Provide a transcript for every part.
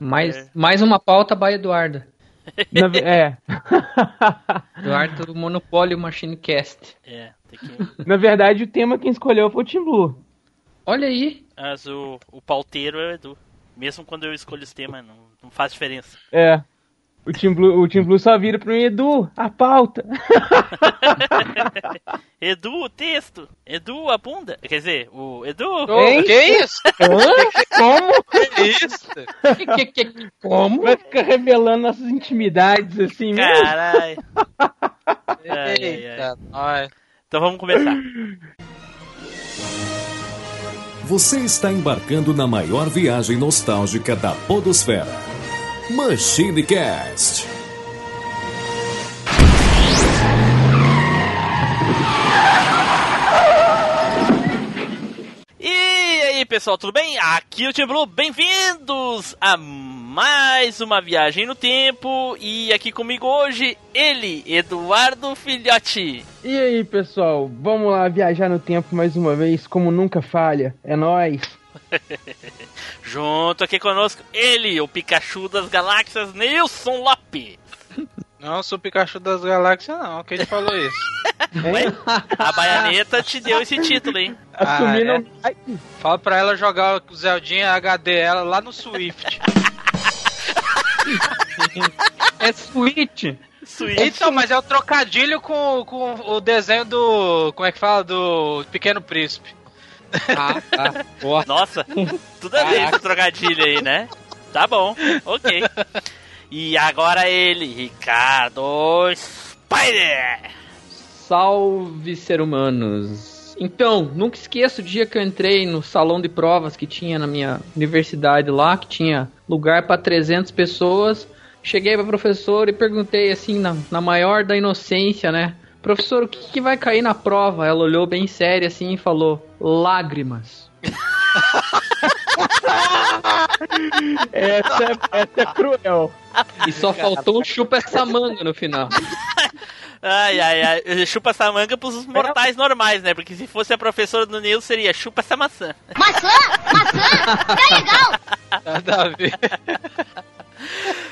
Mais, é. mais uma pauta by Eduardo. Na, é. Eduardo do Monopólio Machine Cast. É, tem que... Na verdade, o tema quem escolheu foi o Tim Blue. Olha aí. Mas o, o pauteiro é o Edu. Mesmo quando eu escolho esse tema, não, não faz diferença. É. O Team Blue, o Team Blue só vira pro Edu, a pauta. Edu, o texto. Edu, a bunda. Quer dizer, o Edu. Oh, que isso? Como? Que isso? Que, que, que, como? Vai ficar revelando nossas intimidades assim mesmo? Caralho. Eita, ai. Então vamos começar. Você está embarcando na maior viagem nostálgica da Podosfera MachineCast. E aí, pessoal, tudo bem? Aqui é o Tim Blue, bem-vindos a mais uma viagem no tempo. E aqui comigo hoje, ele, Eduardo Filhote. E aí, pessoal, vamos lá viajar no tempo mais uma vez, como nunca falha. É nós. Junto aqui conosco, ele, o Pikachu das Galáxias, Nilson Lopes. Não sou o Pikachu das Galáxias, não. Quem te falou isso? Ué, a Baianeta te deu esse título, hein? Assumindo. Ah, é. Fala pra ela jogar o Zeldinha HD ela lá no Swift. é Switch. Switch. Então, mas é o trocadilho com, com o desenho do. Como é que fala? Do Pequeno Príncipe. Ah. Boa. Nossa, tudo a ver esse trocadilho aí, né? Tá bom, ok. E agora ele, Ricardo Spider! Salve, ser humanos! Então, nunca esqueço o dia que eu entrei no salão de provas que tinha na minha universidade lá, que tinha lugar para 300 pessoas. Cheguei para professor e perguntei assim, na, na maior da inocência, né? Professor, o que, que vai cair na prova? Ela olhou bem séria assim e falou: lágrimas. essa, é, essa é cruel. E só faltou um chupa essa manga no final. Ai, ai, ai. Chupa essa manga pros mortais normais, né? Porque se fosse a professora do Neil, seria chupa essa maçã. Maçã? Maçã? Que legal! Nada a ver.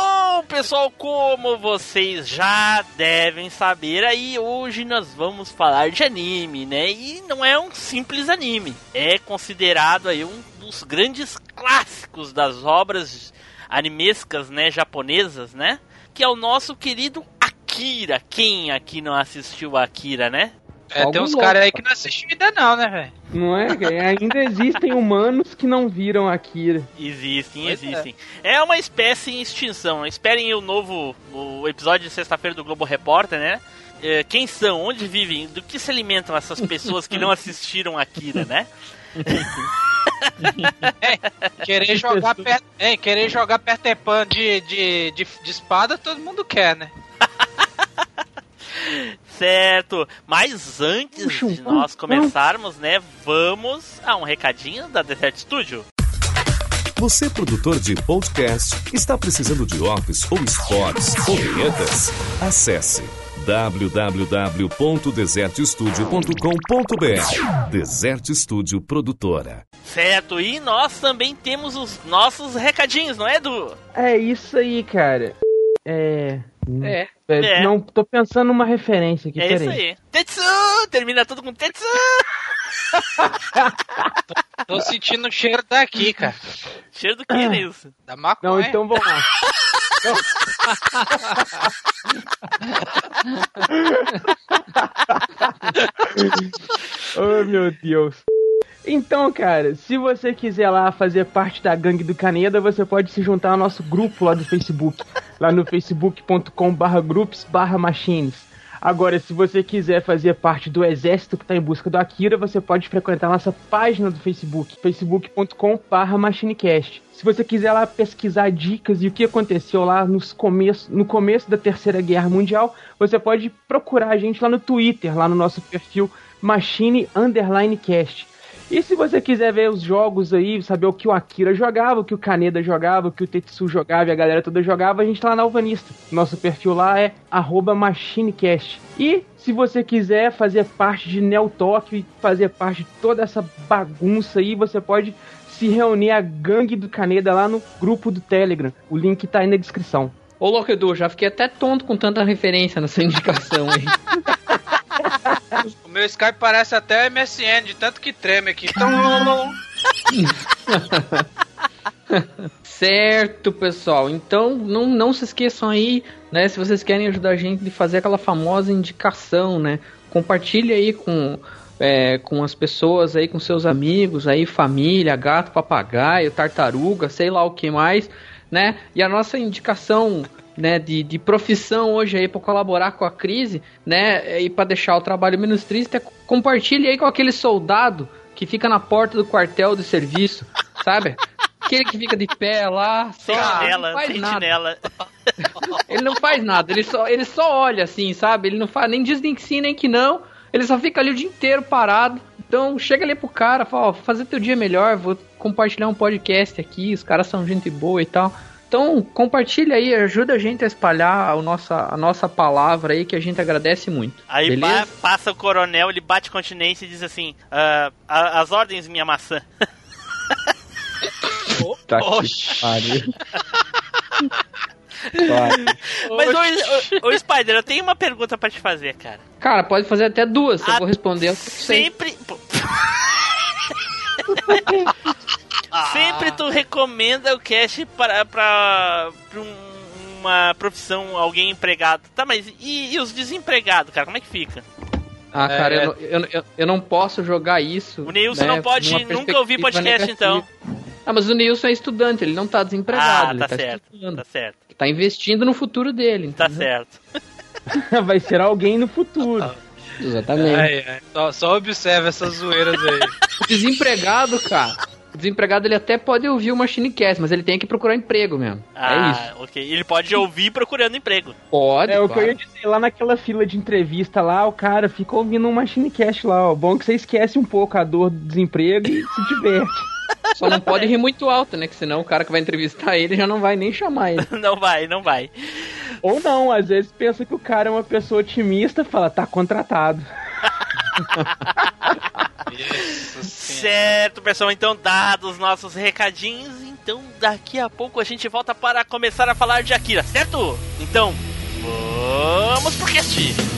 Bom, pessoal, como vocês já devem saber, aí hoje nós vamos falar de anime, né? E não é um simples anime, é considerado aí um dos grandes clássicos das obras animescas, né, japonesas, né? Que é o nosso querido Akira. Quem aqui não assistiu Akira, né? É, tem uns caras aí que não assistem ainda não, né, velho? Não é? Ainda existem humanos que não viram Akira. Existem, pois existem. É. é. uma espécie em extinção. Esperem o novo o episódio de sexta-feira do Globo Repórter, né? É, quem são, onde vivem, do que se alimentam essas pessoas que não assistiram Akira, né? é, querer jogar per, é, querer jogar pertepan de, de, de, de espada, todo mundo quer, né? Certo, mas antes de nós começarmos, né, vamos a um recadinho da Desert Studio. Você, produtor de podcast, está precisando de office ou spots ou vinhetas? Acesse www.desertstudio.com.br Desert Studio Produtora. Certo, e nós também temos os nossos recadinhos, não é, Edu? É isso aí, cara. É. É. é. é. Não, tô pensando numa referência aqui, É peraí. isso aí. Tetsu! Termina tudo com Tetsu! tô, tô sentindo o cheiro daqui, cara. Cheiro do que é isso? Da maconha. Não, então vamos lá. oh, meu Deus. Então, cara, se você quiser lá fazer parte da gangue do Caneda, você pode se juntar ao nosso grupo lá do Facebook, lá no facebook.com/groups/machines. Agora, se você quiser fazer parte do exército que está em busca do Akira, você pode frequentar nossa página do Facebook, facebook.com/machinecast. Se você quiser lá pesquisar dicas e o que aconteceu lá nos começo, no começo da Terceira Guerra Mundial, você pode procurar a gente lá no Twitter, lá no nosso perfil Machine Underline Cast. E se você quiser ver os jogos aí, saber o que o Akira jogava, o que o Kaneda jogava, o que o Tetsu jogava e a galera toda jogava, a gente tá lá na Alvanista. Nosso perfil lá é MachineCast. E se você quiser fazer parte de Neo Talk e fazer parte de toda essa bagunça aí, você pode se reunir a gangue do Caneda lá no grupo do Telegram. O link tá aí na descrição. Ô, louco Edu, já fiquei até tonto com tanta referência nessa indicação aí. O meu Skype parece até MSN, de tanto que treme aqui. certo, pessoal. Então, não, não se esqueçam aí, né? Se vocês querem ajudar a gente de fazer aquela famosa indicação, né? Compartilhe aí com, é, com as pessoas aí, com seus amigos aí, família, gato, papagaio, tartaruga, sei lá o que mais, né? E a nossa indicação né, de, de profissão hoje aí para colaborar com a crise, né, e para deixar o trabalho menos triste, é compartilhe aí com aquele soldado que fica na porta do quartel de serviço, sabe? Aquele que fica de pé lá, só Sentinela, não faz nada. sentinela. Ele não faz nada, ele só, ele só olha assim, sabe? Ele não faz nem diz nem que sim, nem que não. Ele só fica ali o dia inteiro parado. Então chega ali pro cara, fala, ó, vou fazer teu dia melhor, vou compartilhar um podcast aqui, os caras são gente boa e tal. Então compartilha aí, ajuda a gente a espalhar a nossa, a nossa palavra aí, que a gente agradece muito. Aí ba- passa o coronel, ele bate continência e diz assim: "Ah, a- as ordens, minha maçã. Tá Oxi. Mas, ô, ô, ô, Spider, eu tenho uma pergunta pra te fazer, cara. Cara, pode fazer até duas, eu Ah, vou responder. Eu sei. Sempre. Sempre tu recomenda o cast para, pra, pra um- uma profissão, alguém empregado. Tá, mas e, e os desempregados, cara? Como é que fica? Ah, cara, É. eu, não- eu, eu, eu não posso jogar isso. O Neilson né, não pode nunca ouvir podcast, então. negativa. Ah, mas o Nilson é estudante, ele não tá desempregado, Ah, ele tá tá, certo. estudando. Tá certo, Tá investindo no futuro dele. tá entendeu? certo. Vai ser alguém no futuro. Exatamente. Ai, ai. Só, só observa essas zoeiras aí. O desempregado, cara. O desempregado ele até pode ouvir o Machinecast, mas ele tem que procurar emprego mesmo. Ah, é isso. ok. Ele pode ouvir procurando emprego. Pode. É o que eu ia dizer, lá naquela fila de entrevista lá, o cara fica ouvindo um Machinecast lá, ó. Bom que você esquece um pouco a dor do desemprego e se diverte. Só não pode rir muito alto, né? Que senão o cara que vai entrevistar ele já não vai nem chamar ele. Não vai, não vai. Ou não, às vezes pensa que o cara é uma pessoa otimista fala, tá contratado. Certo, pessoal. Então, dados os nossos recadinhos, então daqui a pouco a gente volta para começar a falar de Akira, certo? Então, vamos pro cast.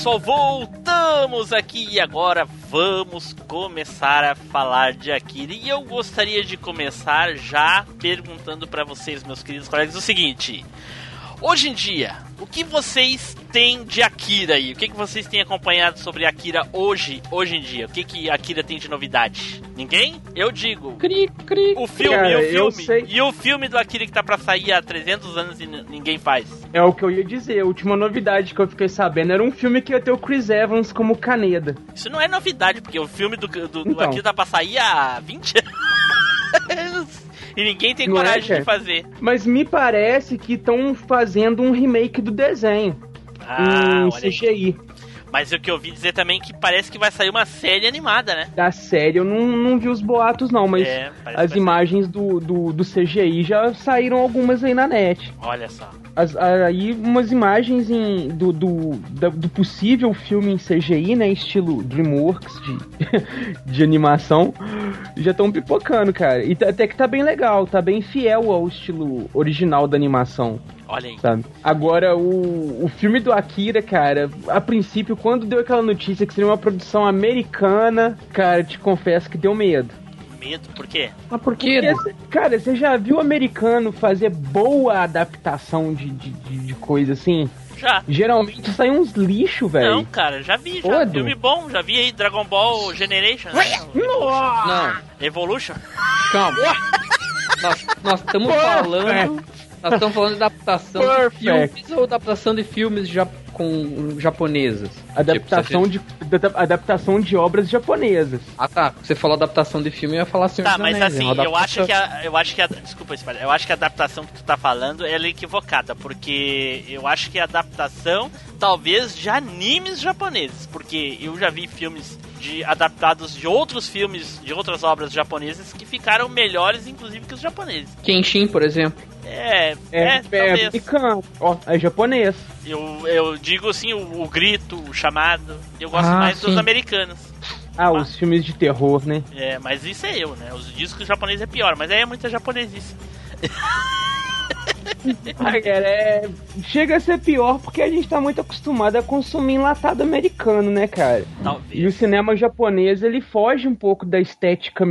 Pessoal, voltamos aqui e agora vamos começar a falar de Akira. E eu gostaria de começar já perguntando para vocês, meus queridos colegas, o seguinte: hoje em dia, o que vocês têm de Akira aí? O que, que vocês têm acompanhado sobre Akira hoje, hoje em dia? O que, que Akira tem de novidade? Ninguém? Eu digo. Cri, cri. O filme, Cara, o filme. E o filme do Akira que tá pra sair há 300 anos e ninguém faz. É o que eu ia dizer, a última novidade que eu fiquei sabendo era um filme que ia ter o Chris Evans como Caneda. Isso não é novidade, porque o filme do, do, do Então. Akira tá pra sair há 20 anos. e ninguém tem Não é, coragem de cara? fazer. Mas me parece que estão fazendo um remake do desenho Ah, em. CGI. Mas o que eu ouvi dizer também é que parece que vai sair uma série animada, né? Da série eu não, não vi os boatos, não, mas É, as imagens do, do, do CGI já saíram algumas aí na net. Olha só. As- aí umas imagens em- do, do, do possível filme em CGI, né? Estilo DreamWorks de, de animação, já estão pipocando, cara. E até que tá bem legal, tá bem fiel ao estilo original da animação, Olha aí. sabe? Agora, o, o filme do Akira, cara, a princípio, quando deu aquela notícia que seria uma produção americana, cara, te confesso que deu medo. Medo, por quê? Mas por quê? Porque, cara, você já viu o americano fazer boa adaptação de, de, de- de coisa assim? Já. Geralmente sai uns lixo, Não, velho. cara, já vi, já. Edu. Filme bom, já vi aí Dragon Ball Generation. né? Não, Evolution. calma. nós nós estamos falando. Nós estamos falando de adaptação de filmes ou adaptação de filmes ja com japonesas? Adaptação Tipo, de, da- adaptação de obras japonesas. Ah tá, você falou adaptação de filme, eu ia falar Senhor Tá, mas Anéis, é assim, eu acho adaptação- que a, eu acho que a, desculpa, Espalha, eu acho que a adaptação que tu tá falando ela é equivocada, porque eu acho que a adaptação talvez de animes japoneses, porque eu já vi filmes de adaptados de outros filmes, de outras obras japonesas que ficaram melhores inclusive que os japoneses. Kenshin, por exemplo. É, É, é, é, talvez. americano. Ó, é japonês. Eu, eu digo assim, o, o grito, o chamado, eu gosto Ah, mais dos sim. americanos. Ah, os filmes de terror, né? É, mas isso é eu, né? Os discos japoneses é pior, mas aí é muita japonesice. Ah, cara, é... Chega a ser pior porque a gente tá muito acostumado a consumir enlatado americano, né, cara? E o Talvez. cinema japonês, ele foge um pouco da estética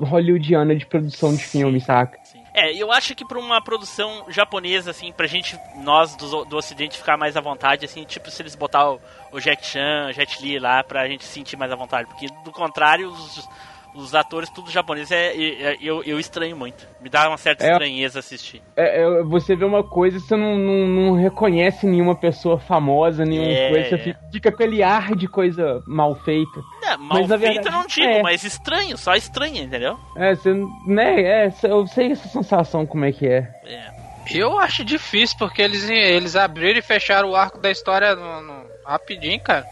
hollywoodiana de produção de filme, saca? É, eu acho que pra uma produção japonesa, assim, pra gente, nós do, do ocidente, ficar mais à vontade, assim, tipo, se eles botar o, o Jack Chan, o Jet Li lá, pra gente se sentir mais à vontade. Porque, do contrário, os, os atores tudo japonês, é, é- eu, eu estranho muito. Me dá uma certa É. estranheza assistir. É, é, você vê uma coisa, você não, não, não reconhece nenhuma pessoa famosa, nenhuma É, coisa, você é. fica, fica com aquele ar de coisa mal feita. É, mal na feito verdade, eu não digo, é. mas estranho, só estranho, entendeu? É, você, né, é, eu sei essa sensação como é que é. É. Eu acho difícil, porque eles, eles abriram e fecharam o arco da história no, no- rapidinho, cara.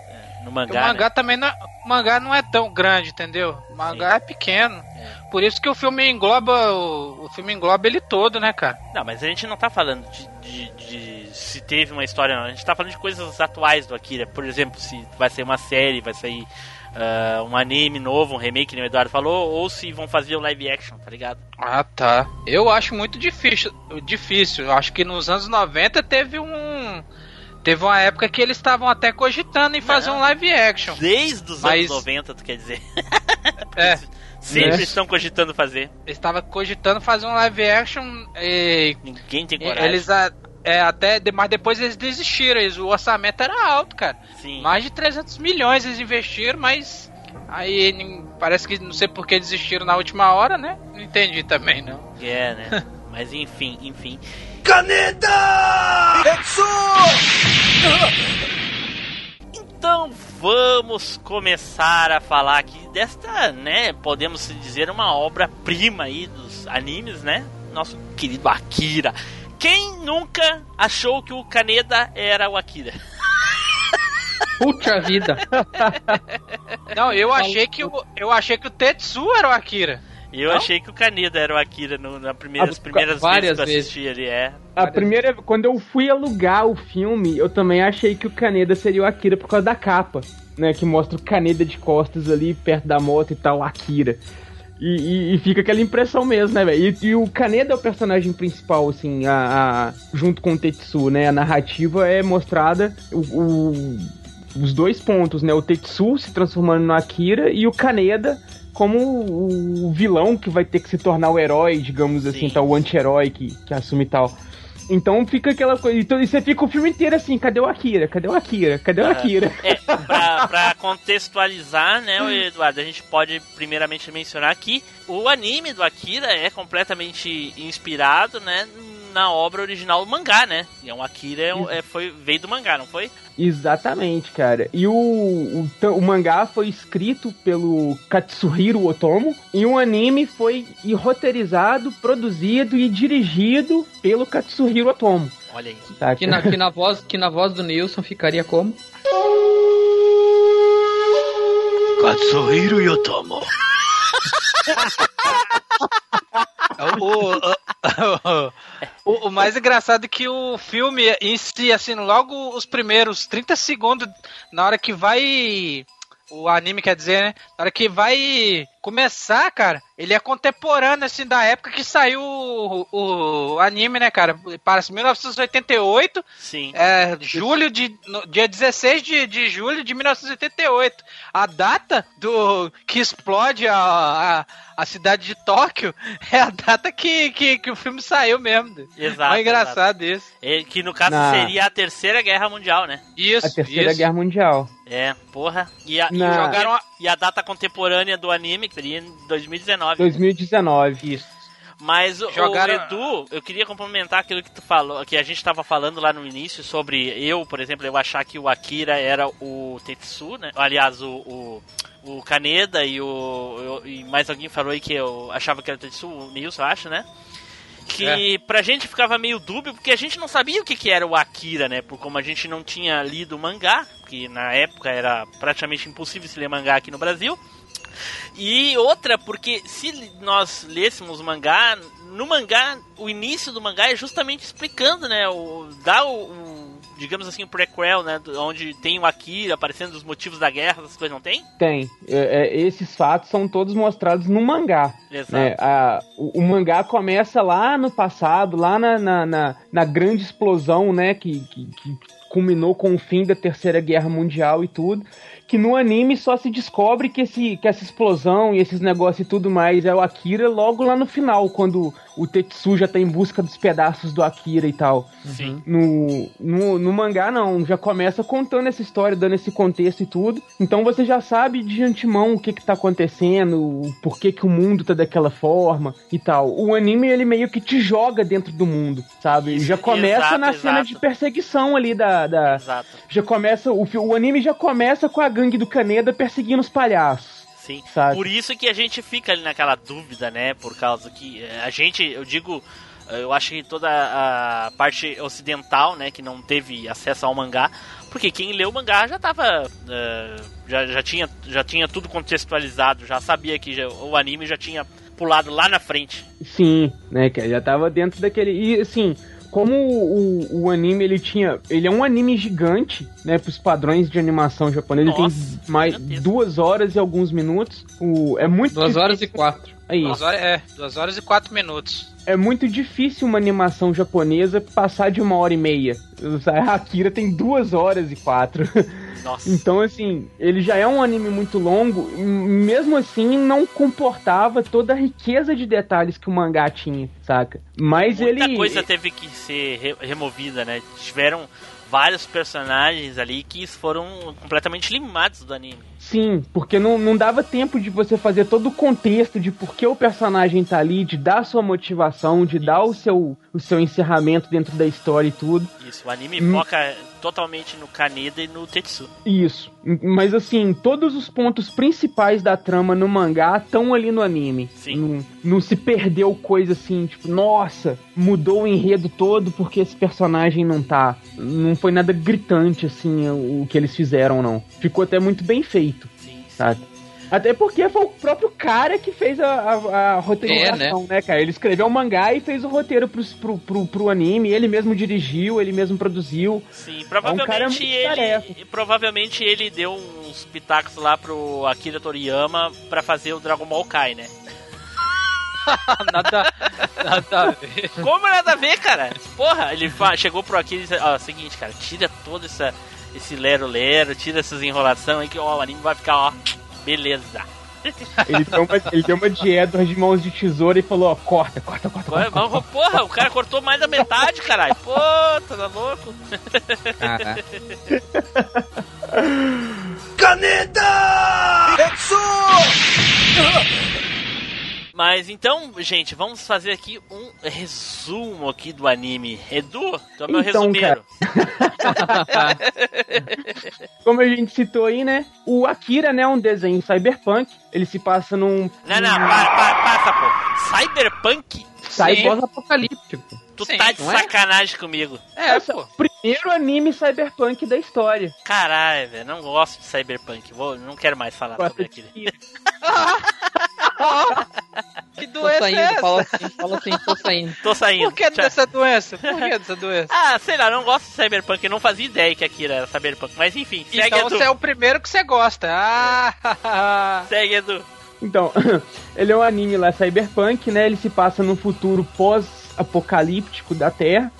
No mangá, o mangá né? também não o mangá não é tão grande, entendeu? O mangá é pequeno. Por isso que o filme engloba o, o filme engloba ele todo, né, cara? Não, mas a gente não tá falando de, de- de se teve uma história, não. A gente tá falando de coisas atuais do Akira. Por exemplo, se vai sair uma série, vai sair ah, um anime novo, um remake, que o Eduardo falou, ou se vão fazer o live action, tá ligado? Ah, tá. Eu acho muito difícil, difícil. Eu acho que nos anos 90 teve um teve uma época que eles estavam até cogitando em fazer Não. um live action. Desde os Mas- anos 90, tu quer dizer. É, Sempre Né? estão cogitando fazer. eles estavam cogitando fazer um live action e Ninguém tem coragem. eles a- é, até mas depois eles desistiram, eles- o orçamento era alto, cara. Sim. Mais de 300 milhões eles investiram, mas aí parece que não sei por que desistiram na última hora, né? Não entendi também, não. É, né? Mas enfim, enfim. Então vamos começar a falar aqui desta, né? Podemos dizer uma obra-prima aí dos animes, né? Nosso querido Akira. Quem nunca achou que o Kaneda era o Akira? Puta vida. Não, eu achei que o, eu achei que o Tetsu era o Akira. Eu Não? achei que o Kaneda era o Akira no, na primeira, Ah, as primeiras várias vezes que eu vezes. assisti ali, é. A primeira, quando eu fui alugar o filme, eu também achei que o Kaneda seria o Akira por causa da capa, né? Que mostra o Kaneda de costas ali, perto da moto e tal, Akira. E, e- e fica aquela impressão mesmo, né, velho? E, e o Kaneda é o personagem principal, assim, a, a- junto com o Tetsu, né? A narrativa é mostrada o, o- os dois pontos, né? O Tetsu se transformando no Akira e o Kaneda como o, vilão que vai ter que se tornar o herói, digamos assim, Sim. tal, o anti-herói que, que assume tal. Então fica aquela coisa. Então, e você fica o filme inteiro assim, cadê o Akira? Cadê o Akira? Cadê o Ah. Akira? É, pra, pra contextualizar, né, o Eduardo, a gente pode primeiramente mencionar que o anime do Akira é completamente inspirado, né, na obra original do mangá, né? E o Akira é, é- foi, veio do mangá, não foi? Exatamente, cara. E o, o, o mangá foi escrito pelo Katsuhiro Otomo e o anime foi e roteirizado, produzido e dirigido pelo Katsuhiro Otomo. Olha aí. Tá? Que na, que na voz, que na voz do Nilson ficaria como? Katsuhiro Yotomo. O, o, o- o mais engraçado é que o filme em si, assim, logo os primeiros 30 segundos, na hora que vai. O anime quer dizer, né? Na hora que vai começar, cara, ele é contemporâneo, assim, da época que saiu o, o anime, né, cara? Parece 1988, Sim. é, julho de. no- dia 16 de, de julho de 1988. A data do que explode a, a, a cidade de Tóquio é a data que, que, que o filme saiu mesmo. Exato. é engraçado isso. exato. É, que no caso Na- seria a terceira guerra mundial, né? Isso, A Terceira isso. Guerra Mundial. É, porra. E a, e Na- o- Jogaram a- e a data contemporânea do anime que seria em 2019. 2019. Isso. Mas o- Jogaram- o Edu, eu queria complementar aquilo que tu falou, que a gente estava falando lá no início sobre eu, por exemplo, eu achar que o Akira era o Tetsu, né? Aliás, o, o, o Kaneda e o eu- e mais alguém falou aí que eu achava que era o Tetsu, o Nilson, eu acho, né? Que pra gente ficava meio dúbio, porque a gente não sabia o que, que era o Akira, né? Por como a gente não tinha lido o mangá, que na época era praticamente impossível se ler mangá aqui no Brasil. E outra, porque se nós lêssemos o mangá, no mangá, o início do mangá é justamente explicando, né? O, dá o, digamos assim, o prequel, né? Onde tem o Akira aparecendo os motivos da guerra, essas coisas não tem? Tem. É, é, esses fatos são todos mostrados no mangá. Exato. né? A- o, o mangá começa lá no passado, lá na, na, na- na grande explosão, né? Que, que, que culminou com o fim da Terceira Guerra Mundial e tudo. Que no anime só se descobre que, esse, que essa explosão e esses negócios e tudo mais é o Akira logo lá no final, quando o Tetsu já tá em busca dos pedaços do Akira e tal. Sim. No, no, no mangá, não. Já começa contando essa história, dando esse contexto e tudo. Então você já sabe de antemão o que que tá acontecendo, o porquê que o mundo tá daquela forma e tal. O anime, ele meio que te joga dentro do mundo, sabe? Isso, já começa exato, na cena exato. de perseguição ali da... da Exato. já começa... O, o anime já começa com a gangue do Kaneda perseguindo os palhaços. Sim. Sabe? Por isso que a gente fica ali naquela dúvida, né? Por causa que eh, a gente, eu digo, eh, eu acho que toda a parte ocidental, né, que não teve acesso ao mangá, porque quem leu o mangá já tava. eh, já, já, tinha, já tinha tudo contextualizado, já sabia que já- o anime já tinha pulado lá na frente. Sim, né, que já tava dentro daquele. E assim, como o, o anime ele tinha. Ele é um anime gigante, né? Pros padrões de animação japonesa. Ele tem mais duas horas e alguns minutos. O, é muito Duas difícil- horas e quatro. Aí, Duas horas, é, duas horas e quatro minutos. é muito difícil uma animação japonesa passar de uma hora e meia. A Akira tem duas horas e quatro. Nossa. Então, assim, ele já é um anime muito longo, mesmo assim não comportava toda a riqueza de detalhes que o mangá tinha, saca? Mas Muita ele. coisa teve que ser re- removida, né? Tiveram vários personagens ali que foram completamente limados do anime. Sim, porque não, não dava tempo de você fazer todo o contexto de por que o personagem tá ali, de dar sua motivação, de dar o seu, o seu encerramento dentro da história e tudo. Isso, o anime Hum. foca totalmente no Kaneda e no Tetsu. Isso. Mas assim, todos os pontos principais da trama no mangá estão ali no anime. Sim. Não, não se perdeu coisa assim, tipo, nossa, mudou o enredo todo porque esse personagem não tá. Não foi nada gritante assim o que eles fizeram, não. Ficou até muito bem feito, Sim, sim. sabe? Até porque foi o próprio cara que fez a, a, a roteirização, né, cara? Ele escreveu o mangá e fez o roteiro pros- pro, pro, pro, anime, ele mesmo dirigiu, ele mesmo produziu. Sim, É um provavelmente ele. Provavelmente ele deu uns pitacos lá pro Akira Toriyama pra fazer o Dragon Ball Kai, né? nada, nada a ver. Como nada a ver, cara? Porra, ele chegou pro Akira e disse, ó, seguinte, cara, tira todo essa, esse lero-lero, tira essas enrolações aí que ó, o anime vai ficar, ó, beleza. Ele deu uma, ele deu uma de Edward de mãos de tesoura e falou, ó, corta, corta, corta, corta. vamos- Porra, o cara cortou mais da metade, caralho. Pô, tá louco? Caraca. Mas então, gente, vamos fazer aqui um resumo aqui do anime. Edu, tu é meu Então, resumeiro. Como a gente citou aí, né? O Akira, né, é um desenho cyberpunk. Ele se passa num. Não, não, para, para, passa, pô. Cyberpunk? Cyber... Pós-apocalíptico. Tu Sim, tá de é? sacanagem comigo. É, pô. Pri- primeiro anime cyberpunk da história. Caralho, velho, não gosto de Cyberpunk. Vou, não quero mais falar Gosta sobre de- Que Tô doença saindo, é essa? fala assim, fala assim, tô saindo. Tô saindo. Por que Tchau. dessa doença? Por que dessa doença? Ah, sei lá, não gosto de Cyberpunk. Não fazia ideia que aqui era Cyberpunk. Mas enfim, segue Então Edu. você é o primeiro que você gosta. Ah, Segue Edu. Então, ele é um anime lá cyberpunk, né? Ele se passa num futuro pós-apocalíptico da Terra.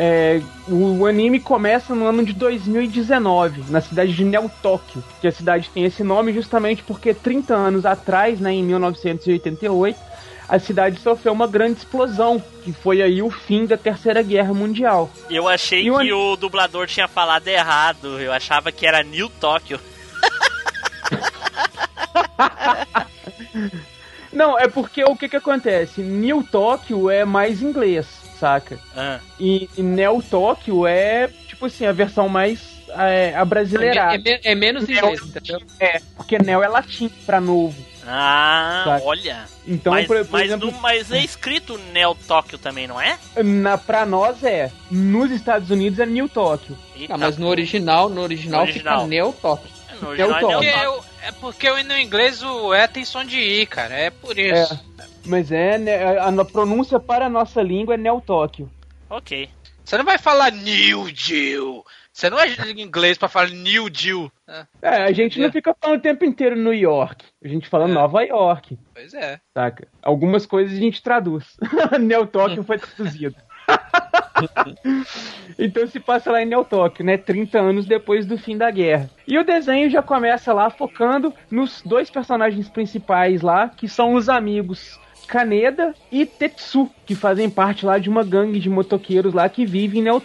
É, o, o anime começa no ano de 2019, na cidade de Neo Tóquio, que a cidade tem esse nome justamente porque 30 anos atrás, né, em 1988, a cidade sofreu uma grande explosão, que foi aí o fim da Terceira Guerra Mundial. Eu achei E o que an- o dublador tinha falado errado. Eu achava que era New Tokyo. Não, é porque o que que acontece? New Tóquio é mais inglês, saca? Ah, E, e Neo Tóquio é, tipo assim, a versão mais é, É, abrasileirada. me- é menos inglês, entendeu? É, porque Neo é latim pra novo. Ah, Saca. olha. Então, mas, por, por mas, exemplo, no- mas é escrito Neo Tokyo também, não é? na, pra nós é. Nos Estados Unidos é New Tóquio. Eita, Ah, mas no original, no original, No original. fica Neo Top. no original é porque Tokyo. eu- é porque eu, no inglês o E tem som de I, cara. É por isso. Mas é, né, a, pronúncia para a nossa língua é Neo Tóquio. Ok. Você não vai falar New Deal. Você não é em inglês pra falar New Deal. Ah, É, a gente não É. fica falando o tempo inteiro New York. A gente fala É. Nova York, pois é. saca? Algumas coisas a gente traduz. Neo Tóquio foi traduzido. então se passa lá em Neo Tóquio, né? 30 anos depois do fim da guerra. E o desenho já começa lá focando nos dois personagens principais lá, que são os amigos Kaneda e Tetsu, que fazem parte lá de uma gangue de motoqueiros lá que vive em Neo.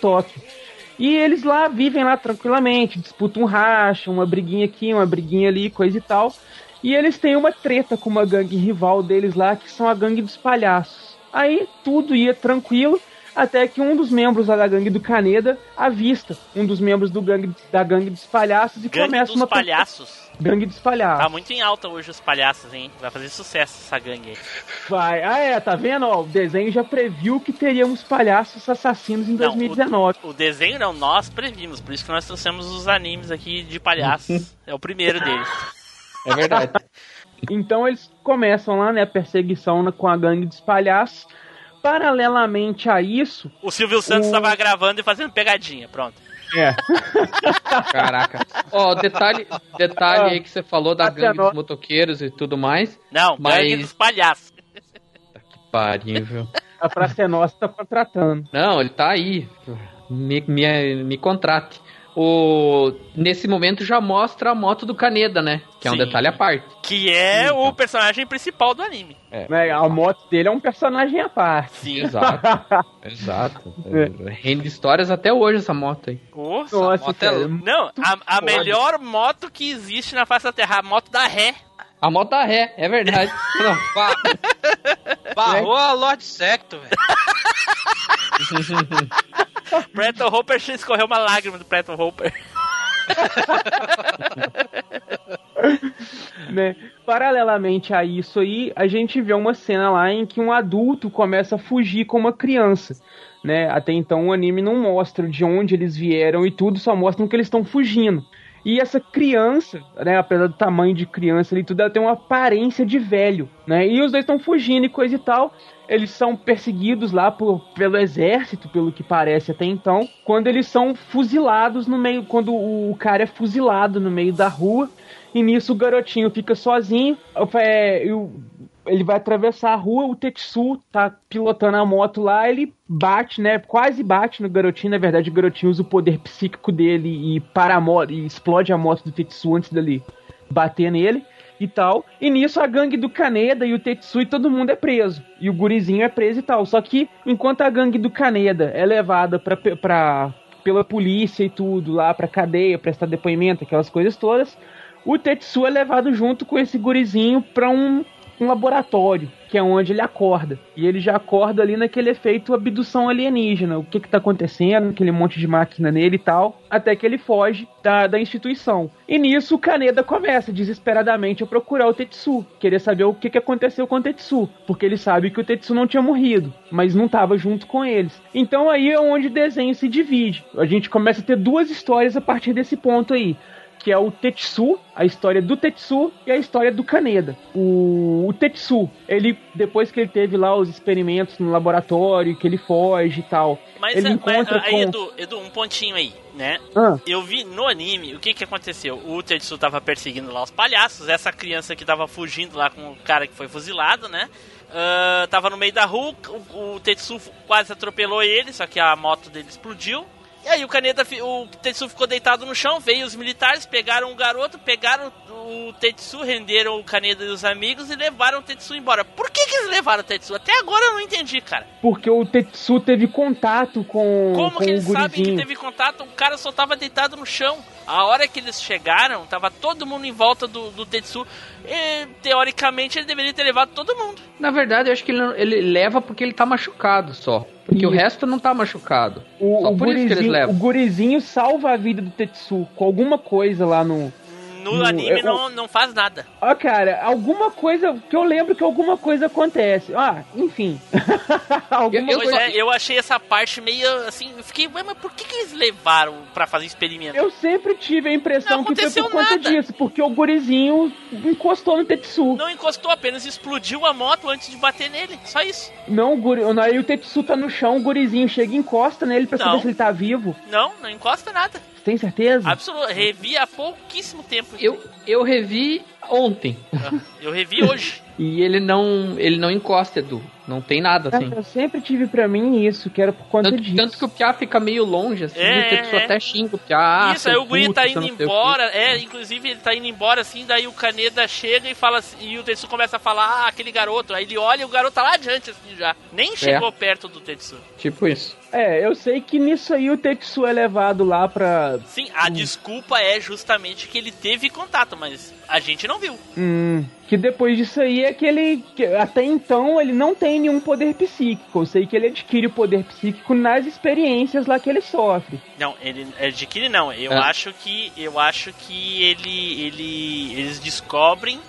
E eles lá vivem lá tranquilamente, disputam um racha, uma briguinha aqui, uma briguinha ali, coisa e tal. E eles têm uma treta com uma gangue rival deles lá, que são a gangue dos palhaços. Aí tudo ia tranquilo, até que um dos membros da gangue do Caneda avista um dos membros do gangue, da gangue dos palhaços e Gangue começa dos uma palhaços. gangue dos palhaços. Tá muito em alta hoje os palhaços, hein? Vai fazer sucesso essa gangue aí. Vai. Ah, é, tá vendo? Ó, o desenho já previu que teríamos palhaços assassinos em Não, 2019. O desenho não, nós previmos, por isso que nós trouxemos os animes aqui de palhaços. é o primeiro deles. É verdade. Então eles começam lá, né, a perseguição com a gangue dos palhaços. Paralelamente a isso, O Silvio Santos O- estava gravando e fazendo pegadinha, pronto. é, Caraca. Ó, detalhe, detalhe Ah, aí que você falou da gangue dos motoqueiros e tudo mais. Não, Mas- gangue dos palhaços. Pariu, viu? a Praça é Nossa tá contratando. Não, ele tá aí. Me, me, me contrate. O, nesse momento já mostra a moto do Caneda, né? Que é um Sim. detalhe à parte. Que é Então. o personagem principal do anime. Né, a moto dele é um personagem à parte. Sim. Exato. Exato. É. Rende histórias até hoje essa moto aí. Nossa. Nossa, moto é cara, Não, a, a melhor moto que existe na face da Terra, a moto da ré. A moto da ré, é verdade. Não, Ba- Barrou a Lord Sector, velho. Preto Hopper escorreu uma lágrima do Preto Hopper. né? Paralelamente a isso aí, a gente vê uma cena lá em que um adulto começa a fugir com uma criança. Né? Até então o anime não mostra de onde eles vieram e tudo, só mostram que eles estão fugindo. E essa criança, né, apesar do tamanho de criança ali, tudo, ela tem uma aparência de velho, né? E os dois estão fugindo e coisa e tal. Eles são perseguidos lá por, pelo exército, pelo que parece até então, quando eles são fuzilados no meio, quando o cara é fuzilado no meio da rua. E nisso o garotinho fica sozinho. é, e ele vai atravessar a rua, o Tetsu tá pilotando a moto lá, ele bate, né? Quase bate no garotinho. Na verdade, o garotinho usa o poder psíquico dele e para a moto e explode a moto do Tetsu antes dele bater nele e tal. E nisso a gangue do Kaneda e o Tetsu e todo mundo é preso. E o gurizinho é preso e tal. Só que enquanto a gangue do Kaneda é levada pra, pra, pela polícia e tudo lá pra cadeia, prestar depoimento, aquelas coisas todas, o Tetsu é levado junto com esse gurizinho pra um um laboratório, que é onde ele acorda. E ele já acorda ali naquele efeito abdução alienígena. O que que tá acontecendo, aquele monte de máquina nele e tal, até que ele foge da, da instituição. E nisso o Kaneda começa desesperadamente a procurar o Tetsu, querer saber o que, que aconteceu com o Tetsu, porque ele sabe que o Tetsu não tinha morrido, mas não estava junto com eles. Então aí é onde o desenho se divide. A gente começa a ter duas histórias a partir desse ponto aí que é o Tetsu, a história do Tetsu e a história do Kaneda. O, o Tetsu, ele depois que ele teve lá os experimentos no laboratório, que ele foge e tal, Mas, ele é- encontra mas aí, com Edu, Edu, um pontinho aí, né? Ah. Eu vi no anime o que que aconteceu. O Tetsu tava perseguindo lá os palhaços, essa criança que tava fugindo lá com o cara que foi fuzilado, né? Ah, tava no meio da rua, o, o Tetsu quase atropelou ele, só que a moto dele explodiu. E aí o Kaneda, fi- o Tetsu ficou deitado no chão, veio os militares, pegaram o garoto, pegaram o Tetsu, renderam o Kaneda e os amigos e levaram o Tetsu embora. Por que que eles levaram o Tetsu? Até agora eu não entendi, cara. porque o Tetsu teve contato com, Como com que eles sabem que teve contato? O cara só tava deitado no chão. A hora que eles chegaram, tava todo mundo em volta do, do Tetsu. E, teoricamente, ele deveria ter levado todo mundo. Na verdade, eu acho que ele, não- ele leva porque ele tá machucado só. Porque o Isso. resto não tá machucado. O, Só o por isso que eles gurizinho, o levam. gurizinho salva a vida do Tetsu com alguma coisa lá no. No No- anime é, não, não faz nada. Ó, cara, alguma coisa que eu lembro que alguma coisa acontece. Ah, enfim. alguma Eu- eu coisa. é, eu achei essa parte meio assim. Eu fiquei, ué, mas por que, que eles levaram pra fazer experimento? Eu sempre tive a impressão Não que foi aconteceu por conta nada. disso, porque o gurizinho encostou no Tetsu. Não encostou, apenas explodiu a moto antes de bater nele. Só isso. Não, o guri... aí o Tetsu tá no chão, o gurizinho chega e encosta nele pra Não. saber se ele tá vivo. Não, não encosta nada. Tem certeza? Absoluto. Revi há pouquíssimo tempo. Eu, eu revi ontem. Eu revi hoje. E ele não, ele não encosta, Edu. Não tem nada, assim. Eu sempre tive pra mim isso, que era por conta Tanto, disso. tanto que o Piá fica meio longe, assim, É, o Tetsu é. até xinga o Piá. ah, Isso, aí o Guri puto, tá indo embora, é, inclusive ele tá indo embora assim, daí o Kaneda chega e fala assim, e o Tetsu começa a falar, ah, aquele garoto, aí ele olha e o garoto tá lá adiante assim já, nem chegou perto do Tetsu. Tipo isso. É, eu sei que nisso aí o Tetsu é levado lá pra. Sim, a desculpa é justamente que ele teve contato, mas a gente não viu. Hum. Que depois disso aí é que ele. que até então ele não tem nenhum poder psíquico. Eu sei que ele adquire o poder psíquico nas experiências lá que ele sofre. Não, ele adquire não. Eu É. acho que eu acho que ele ele eles descobrem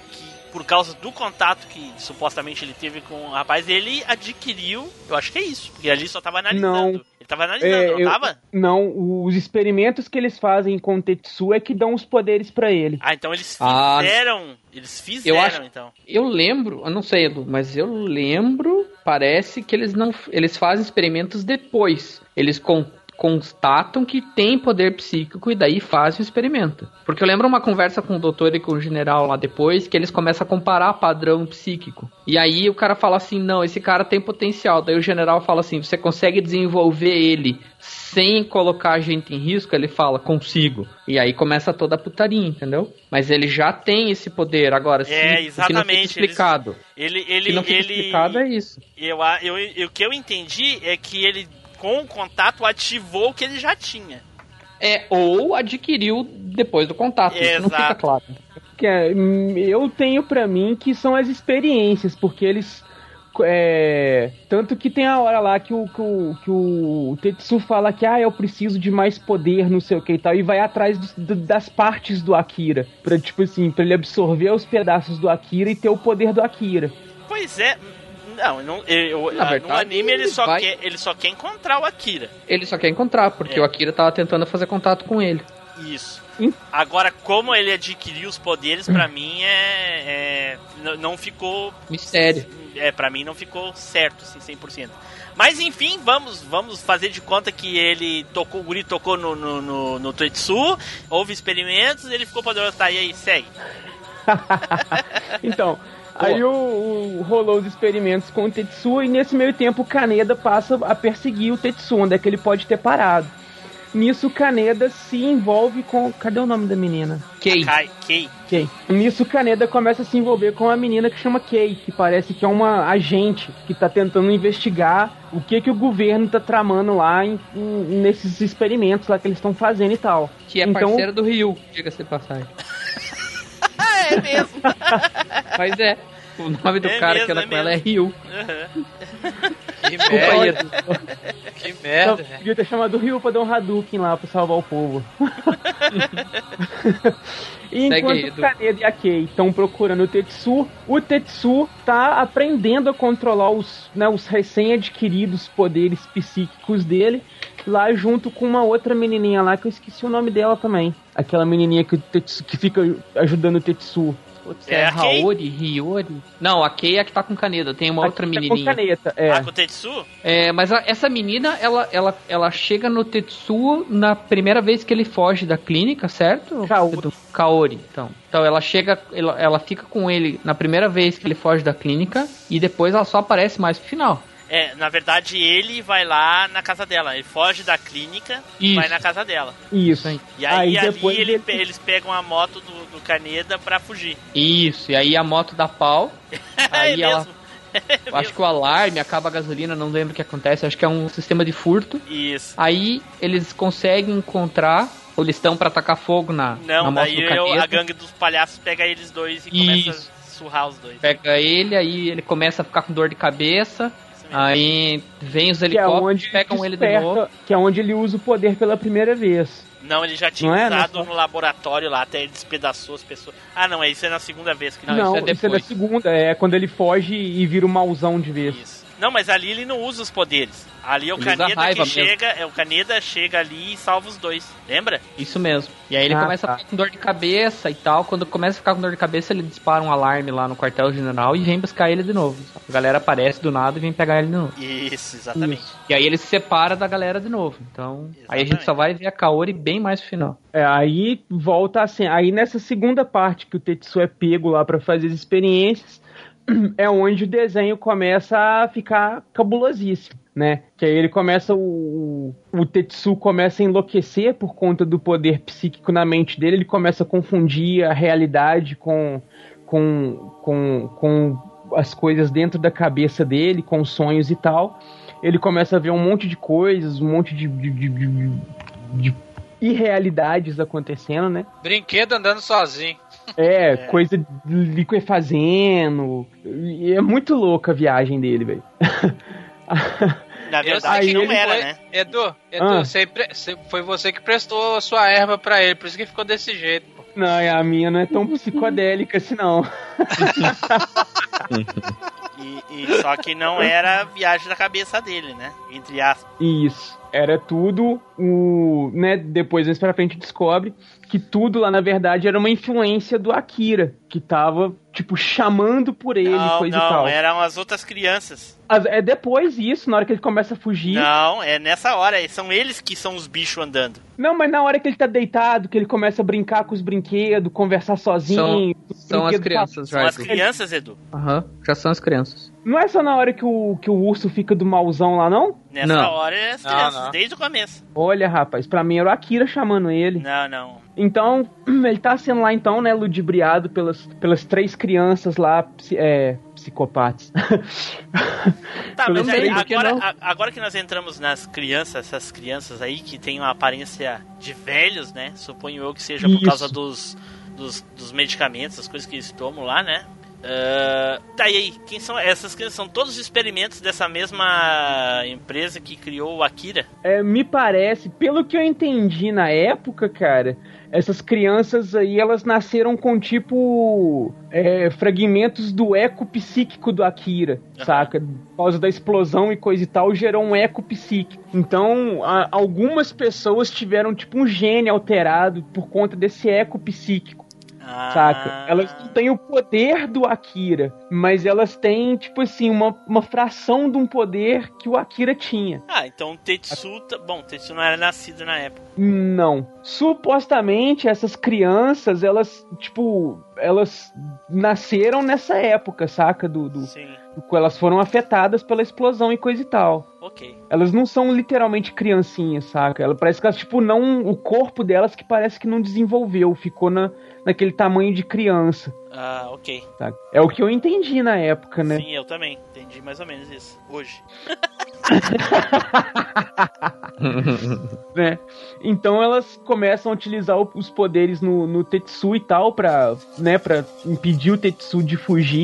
por causa do contato que supostamente ele teve com o rapaz, ele adquiriu. Eu acho que é isso, porque ali só tava analisando. Não. Ele tava analisando, É, não eu- tava? Não, os experimentos que eles fazem com o Tetsu é que dão os poderes pra ele. Ah, então eles Ah, fizeram. eles fizeram, eu acho- então. Eu lembro, eu não sei, Edu, mas eu lembro, parece que eles não, eles fazem experimentos depois. Eles con- constatam que tem poder psíquico e daí fazem o experimento. Porque eu lembro uma conversa com o doutor e com o general lá depois, que eles começam a comparar padrão psíquico. E aí o cara fala assim, não, esse cara tem potencial. Daí o general fala assim, você consegue desenvolver ele sem colocar a gente em risco? Ele fala, consigo. E aí começa toda a putaria, entendeu? Mas ele já tem esse poder. Agora, se, É, fica exatamente, eles- explicado. Ele ele não fica ele explicado é isso. eu, eu, eu- o que eu entendi é que ele com o contato ativou o que ele já tinha. É, ou adquiriu depois do contato. Isso não fica Exato. claro. Que é, hum, eu tenho pra mim que são as experiências, porque eles. é, tanto que tem a hora lá que o, que o, que o Tetsu fala que ah, eu preciso de mais poder, não sei o que e tal, e vai atrás dos- do- das partes do Akira. Pra, tipo assim, pra ele absorver os pedaços do Akira e ter o poder do Akira. Pois é. Não, não eu, Na ah, verdade, no anime ele só, vai- quer, ele só quer encontrar o Akira. Ele só quer encontrar, porque É. o Akira tava tentando fazer contato com ele. Isso. Hum. Agora, como ele adquiriu os poderes, pra mim é, é- não ficou Mistério. é para mim não ficou certo assim 100%. Mas enfim, vamos vamos fazer de conta que ele tocou, o guri tocou no no, no, no Tetsu, houve experimentos, ele ficou poderoso, tá e aí, segue. Então, aí o, o- rolou os experimentos com o Tetsu e nesse meio tempo o Kaneda passa a perseguir o Tetsu, onde é que ele pode ter parado. Nisso o Kaneda se envolve com. Cadê o nome da menina? Kei. Kai, Kei. Kei. Nisso o Kaneda começa a se envolver com uma menina que chama Kei, que parece que é uma agente que tá tentando investigar o que que o governo tá tramando lá em- em- nesses experimentos lá que eles estão fazendo e tal. Que é Então- parceira do Ryu, diga-se de passagem. É mesmo. Mas é. O nome do É cara mesmo, que anda é com ela é mesmo. Ryu. Aham. Que merda, aí, Edu. que merda, podia ter chamado o Ryu pra dar um Hadouken lá pra salvar o povo. e enquanto o. Kaneda e a Kei estão procurando o Tetsu, o Tetsu tá aprendendo a controlar os, né, os recém-adquiridos poderes psíquicos dele, lá junto com uma outra menininha lá que eu esqueci o nome dela também. Aquela menininha que, o Tetsu, que fica ajudando o Tetsu. Putz, É é a? Haori, Hiyori? Não, a Kei é a que tá com caneta. Tem uma outra Aqui tá menininha. Com caneta, é. Ah, com o Tetsu? É, mas a- essa menina, ela, ela, ela chega no Tetsuo na primeira vez que ele foge da clínica, certo? Kaori. Kaori, então. Então ela chega, ela, ela fica com ele na primeira vez que ele foge da clínica e depois ela só aparece mais pro final. É, na verdade ele vai lá na casa dela. Ele foge da clínica e vai na casa dela. Isso. aí. E aí, ali depois ele- ele- eles pegam a moto do, do Caneda pra fugir. Isso, e aí a moto dá pau. Aí é ela- mesmo. Eu acho que o alarme acaba a gasolina, não lembro o que acontece. Acho que é um sistema de furto. Isso. Aí eles conseguem encontrar. Ou eles estão pra atacar fogo na, Não, na daí eu- a gangue dos palhaços pega eles dois e começa Isso. a surrar os dois. Pega ele, aí ele começa a ficar com dor de cabeça. Aí vem os Que é helicópteros, onde pegam ele de desperta- novo. Que é onde ele usa o poder pela primeira vez. Não, ele já tinha Não é usado nessa- no laboratório lá, até ele despedaçou as pessoas. Ah, não, é isso é na segunda vez que ele Não, Não, isso é isso é depois. segunda, é quando ele foge e vira o mauzão de vez. Isso. Não, mas ali ele não usa os poderes. Ali é o Ele Caneda que mesmo. chega, é o Caneda chega ali e salva os dois. Lembra? Isso mesmo. E aí ele Ah, começa tá. a ficar com dor de cabeça e tal. Quando começa a ficar com dor de cabeça, ele dispara um alarme lá no quartel-general e vem buscar ele de novo. A galera aparece do nada e vem pegar ele de novo. Isso, exatamente. E aí ele se separa da galera de novo. Então, aí a gente Exatamente. só vai ver a Kaori bem mais no final. É, aí volta assim. Aí nessa segunda parte que o Tetsu é pego lá pra fazer as experiências, é onde o desenho começa a ficar cabulosíssimo, né? Que aí ele começa o o Tetsu começa a enlouquecer por conta do poder psíquico na mente dele, ele começa a confundir a realidade com com com, com as coisas dentro da cabeça dele, com sonhos e tal. Ele começa a ver um monte de coisas, um monte de, de, de- de- de irrealidades acontecendo, né? Brinquedo andando sozinho. É, coisa de liquefazendo. E é muito louca a viagem dele, velho. Na Eu verdade, sei não era, foi- né? Edu, Edu, Ah. você pre- foi você que prestou a sua erva pra ele, por isso que ficou desse jeito. pô. Não, a minha não é tão psicodélica assim, não. E, e só que não era a viagem da cabeça dele, né? Entre aspas. Isso. Era tudo o. Né, depois mais pra frente descobre que tudo lá, na verdade, era uma influência do Akira, que tava, tipo, chamando por ele, não, coisa e não, tal. eram as outras crianças. As- É depois isso, na hora que ele começa a fugir. Não, é nessa hora. São eles que são os bichos andando. Não, mas na hora que ele tá deitado, que ele começa a brincar com os brinquedos, conversar sozinho. os São as crianças, São já. as crianças, Edu. Aham, já são as crianças. Não é só na hora que o, que o urso fica do mauzão lá, não? Nessa Não. hora é as Não, crianças, não. desde o começo. Olha, rapaz, pra mim era o Akira chamando ele. Não, não. Então, ele tá sendo lá, então, né, ludibriado pelas, pelas três crianças lá, é, psicopatas. Tá, mas aí, por que agora, agora que nós entramos nas crianças, essas crianças aí que têm uma aparência de velhos, né? Suponho eu que seja por Isso. causa dos, dos, dos medicamentos, as coisas que eles tomam lá, né? Ah, tá, e aí, quem são essas crianças? São todos experimentos dessa mesma empresa que criou o Akira? É, me parece, pelo que eu entendi na época, cara, essas crianças aí, elas nasceram com tipo é, fragmentos do eco psíquico do Akira, Aham. saca? Por causa da explosão e coisa e tal, gerou um eco psíquico. Então, a- algumas pessoas tiveram tipo um gene alterado por conta desse eco psíquico. Ah, Saca? Elas não têm o poder do Akira, mas elas têm, tipo assim, uma, uma fração de um poder que o Akira tinha. Ah, então o Tetsu. tá- Bom, o Tetsu não era nascido na época. Não. Supostamente essas crianças, elas, tipo, elas nasceram nessa época, saca? Do, do, Sim. Elas foram afetadas pela explosão e coisa e tal. Ok. ok. Elas não são literalmente criancinhas, saca? Ela parece que elas, tipo, não. O corpo delas que parece que não desenvolveu, ficou na, naquele tamanho de criança. Ah, ok. Saca? É o que eu entendi na época, né? Sim, eu também. Entendi mais ou menos isso. Hoje. né? Então elas começam a utilizar os poderes no, no Tetsu e tal pra, né, pra impedir o Tetsu de fugir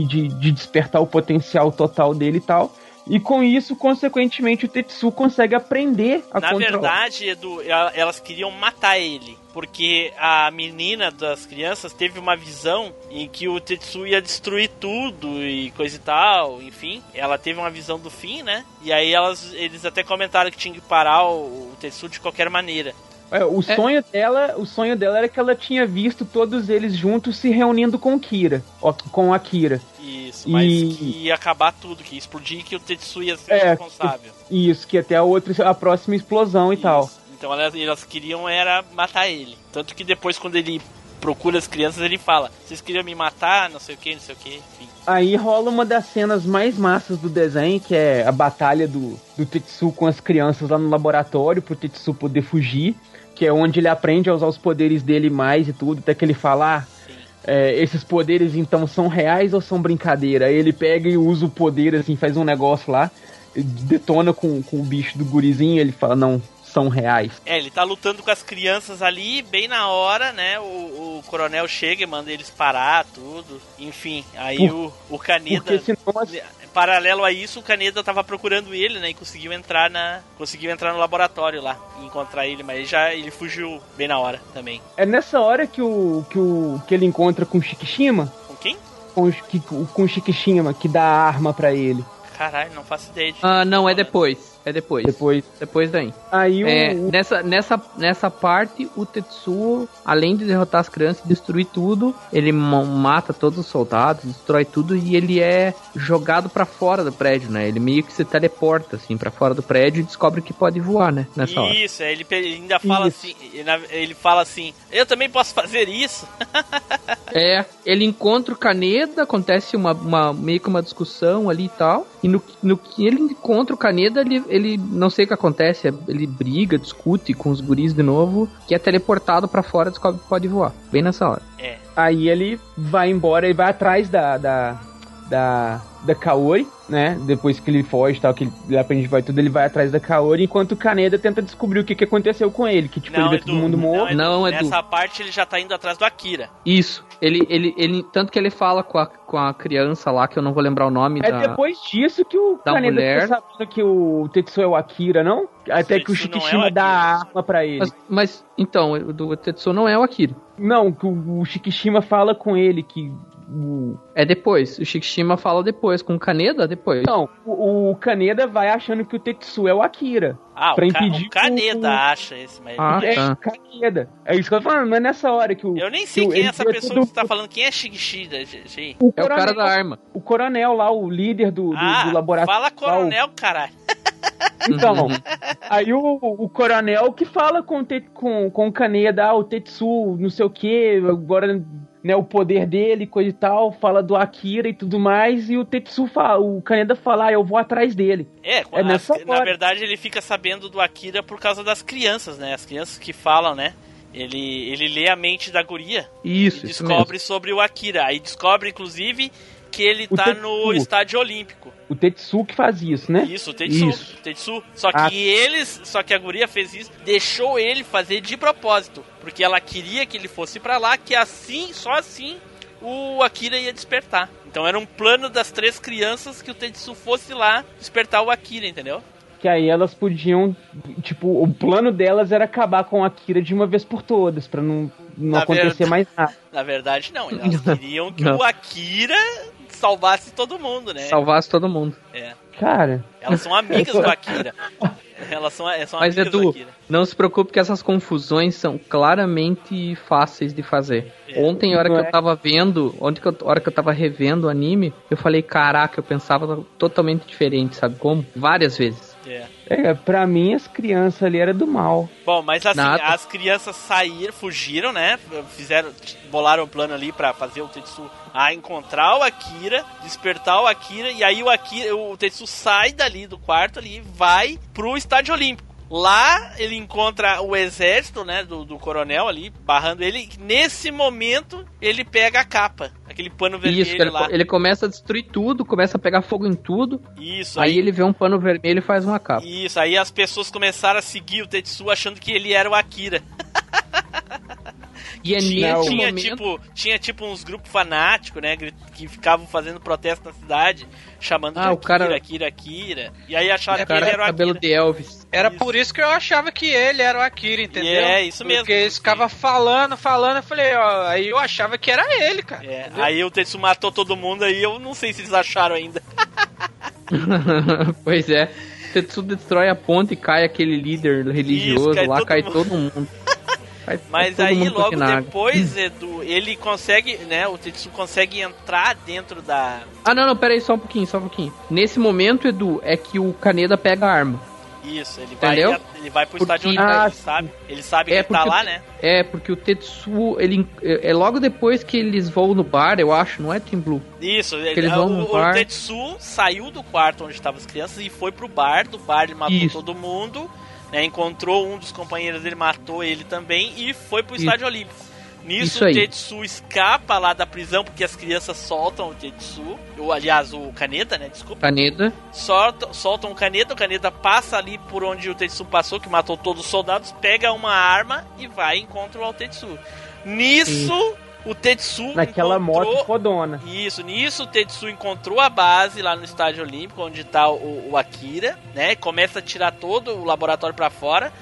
e de, de despertar o potencial total dele e tal. E com isso, consequentemente, o Tetsu consegue aprender a Na controlar. verdade, Edu, ela- elas queriam matar ele. Porque a menina das crianças teve uma visão em que o Tetsu ia destruir tudo e coisa e tal, enfim. Ela teve uma visão do fim, né? E aí elas, eles até comentaram que tinha que parar o, o Tetsu de qualquer maneira. É, o sonho dela, o sonho dela era que ela tinha visto todos eles juntos se reunindo com Kira, ó, com a Kira. Isso, mas E- que ia acabar tudo, que ia explodir e que o Tetsu ia ser É, responsável. Isso, que até a outra, a próxima explosão e tal. Então elas, elas queriam era matar ele. Tanto que depois quando ele procura as crianças, ele fala, vocês queriam me matar, não sei o que, não sei o que, enfim. Aí rola uma das cenas mais massas do desenho, que é a batalha do, do Tetsu com as crianças lá no laboratório, pro Tetsu poder fugir, que é onde ele aprende a usar os poderes dele mais e tudo, até que ele fala, ah, é, esses poderes então são reais ou são brincadeira? Aí ele pega e usa o poder, assim, faz um negócio lá, detona com, com o bicho do gurizinho, ele fala, não, são reais. É, ele tá lutando com as crianças ali, bem na hora, né? O, o coronel chega e manda eles parar, tudo. Enfim, aí Por- o, o Kaneda. Porque senão as, Paralelo a isso, o Kaneda tava procurando ele, né? E conseguiu entrar na. Conseguiu entrar no laboratório lá e encontrar ele, mas ele já ele fugiu bem na hora também. é nessa hora que o, que o que ele encontra com o Shikishima, Com quem? com com o Shikishima, que dá a arma pra ele. Caralho, não faço ideia de. Ah, não, é depois. É depois. Depois. Depois daí. Aí É, o, o- nessa, nessa, nessa parte, o Tetsuo, além de derrotar as crianças e destruir tudo, ele ma- mata todos os soldados, destrói tudo e ele é jogado pra fora do prédio, né? Ele meio que se teleporta, assim, pra fora do prédio e descobre que pode voar, né? Nessa hora. Isso, é, ele, ainda fala Isso. assim. ele- Ele fala assim, eu também posso fazer isso. É, ele encontra o Kaneda, acontece uma, uma- meio que uma discussão ali e tal. E no, no que ele encontra o Kaneda, ele, ele não sei o que acontece, ele briga, discute com os guris de novo, que é teleportado pra fora e descobre que pode voar. Bem nessa hora. É. aí ele vai embora e vai atrás da da, da, da Kaori, né? Depois que ele foge e tal, que ele aprende vai tudo, ele vai atrás da Kaori, enquanto o Kaneda tenta descobrir o que, que aconteceu com ele, que tipo, ele vê todo mundo morto. Não, Edu. Nessa parte ele já tá indo atrás do Akira. Isso. Ele, ele, ele, tanto que ele fala com a, com a criança lá, que eu não vou lembrar o nome É da. depois disso que o da Kaneda mulher. sabendo que o Tetsuo é o Akira, não? Até que o não é o Shikishima dá a arma pra ele. Mas, mas, então, o do Tetsuo não é o Akira. Não, que o, o Shikishima fala com ele que o, É depois. O Shikishima fala depois. Com o Kaneda, depois. Não, o, o Kaneda vai achando que o Tetsu é o Akira. Ah, Pra o, impedir o Kaneda o- acha esse, mas. Ah, é tá. Kaneda. É isso que eu tô falando, não é nessa hora que o. Eu nem sei que quem é essa vê pessoa tudo- que você tá falando. Quem é Shigishida, gente? O É o cara coronel, da arma. o coronel lá, o líder do, do, Ah, do laboratório. fala lá, o- coronel, caralho. Então, aí o, o coronel que fala com, o Te- com, com o Kaneda, ah, o Tetsu, não sei o que, agora né, o poder dele, coisa e tal, fala do Akira e tudo mais, e o Tetsu fala, o Kaneda fala, ah, eu vou atrás dele. É, É nessa na verdade ele fica sabendo do Akira por causa das crianças, né? As crianças que falam, né? Ele, ele lê a mente da guria Isso, e isso descobre sobre o Akira. Aí descobre, inclusive, que ele O tá Tetsu. no estádio olímpico. O Tetsu que faz isso, né? Isso, o Tetsu. Isso. Tetsu. Só que eles. Só que a guria fez isso, deixou ele fazer de propósito. Porque ela queria que ele fosse pra lá, que assim, só assim, o Akira ia despertar. Então era um plano das três crianças que o Tetsu fosse lá despertar o Akira, entendeu? Que aí elas podiam, tipo, o plano delas era acabar com a Akira de uma vez por todas, pra não, não Na acontecer verdade- mais nada. Na verdade, não. Elas queriam que Não. o Akira salvasse todo mundo, né? Salvasse todo mundo. É. Cara, Elas são amigas do Akira. Elas são, são Mas amigas do Edu, Akira. não se preocupe que essas confusões são claramente fáceis de fazer. É. Ontem, a hora que eu é? tava vendo, ontem que eu, hora que eu tava revendo o anime, eu falei, caraca, eu pensava totalmente diferente, sabe como? Várias vezes. É. É, pra mim, as crianças ali eram do mal. Bom, mas assim, Nada. as crianças saíram, fugiram, né? Fizeram, bolaram um plano ali pra fazer o Tetsu a encontrar o Akira, despertar o Akira, e aí o Akira, o Tetsu sai dali do quarto ali, e vai pro estádio olímpico. Lá ele encontra o exército, né, do, do coronel ali, barrando ele. Nesse momento, ele pega a capa, aquele pano vermelho Isso, ele, lá. ele começa a destruir tudo, começa a pegar fogo em tudo. Isso, Aí ele vê um pano vermelho e faz uma capa. Isso, aí as pessoas começaram a seguir o Tetsu achando que ele era o Akira. E é tinha, nesse tinha, momento. tipo, tinha tipo uns grupos fanáticos, né? Que ficavam fazendo protesto na cidade, chamando Ah, de o cara- Akira, Akira, Akira. E aí acharam o que ele era o cabelo Akira. de Elvis. Era Isso. por isso que eu achava que ele era o Akira, entendeu? É, isso mesmo. Porque eles ficavam falando, falando, eu falei, ó, aí eu achava que era ele, cara. É, aí o Tetsu matou todo mundo aí, eu não sei se eles acharam ainda. pois é. Tetsu destrói a ponte e cai aquele líder religioso cai lá, todo cai mundo. todo mundo. Mas aí logo depois, Edu, ele consegue, né? O Tetsu consegue entrar dentro da. Ah, não, não, pera aí, só um pouquinho, só um pouquinho. Nesse momento, Edu, é que o Kaneda pega a arma. Isso, ele vai, Entendeu? ele vai pro Porque- estádio Ah, ele sabe. Ele sabe É que tá lá, né? É, porque o Tetsu, ele é é logo depois que eles vão no bar, eu acho, não é Team Blue? Isso, ele, eles vão o, no o bar. Tetsu saiu do quarto onde estavam as crianças e foi pro bar. Do bar ele matou Isso. todo mundo, né? Encontrou um dos companheiros dele, matou ele também e foi pro Isso. estádio olímpico. Nisso Isso o. Tetsu escapa lá da prisão porque as crianças soltam o Tetsu, ou aliás, o Caneta, né? Desculpa. Kaneda. Soltam, soltam o Caneta, o Caneta passa ali por onde o Tetsu passou, que matou todos os soldados, pega uma arma e vai e encontra o Tetsu. Nisso, o Tetsu Naquela encontrou... moto fodona. Isso, nisso o Tetsu encontrou a base lá no estádio olímpico, onde tá o, o Akira, né? Começa a tirar todo o laboratório pra fora.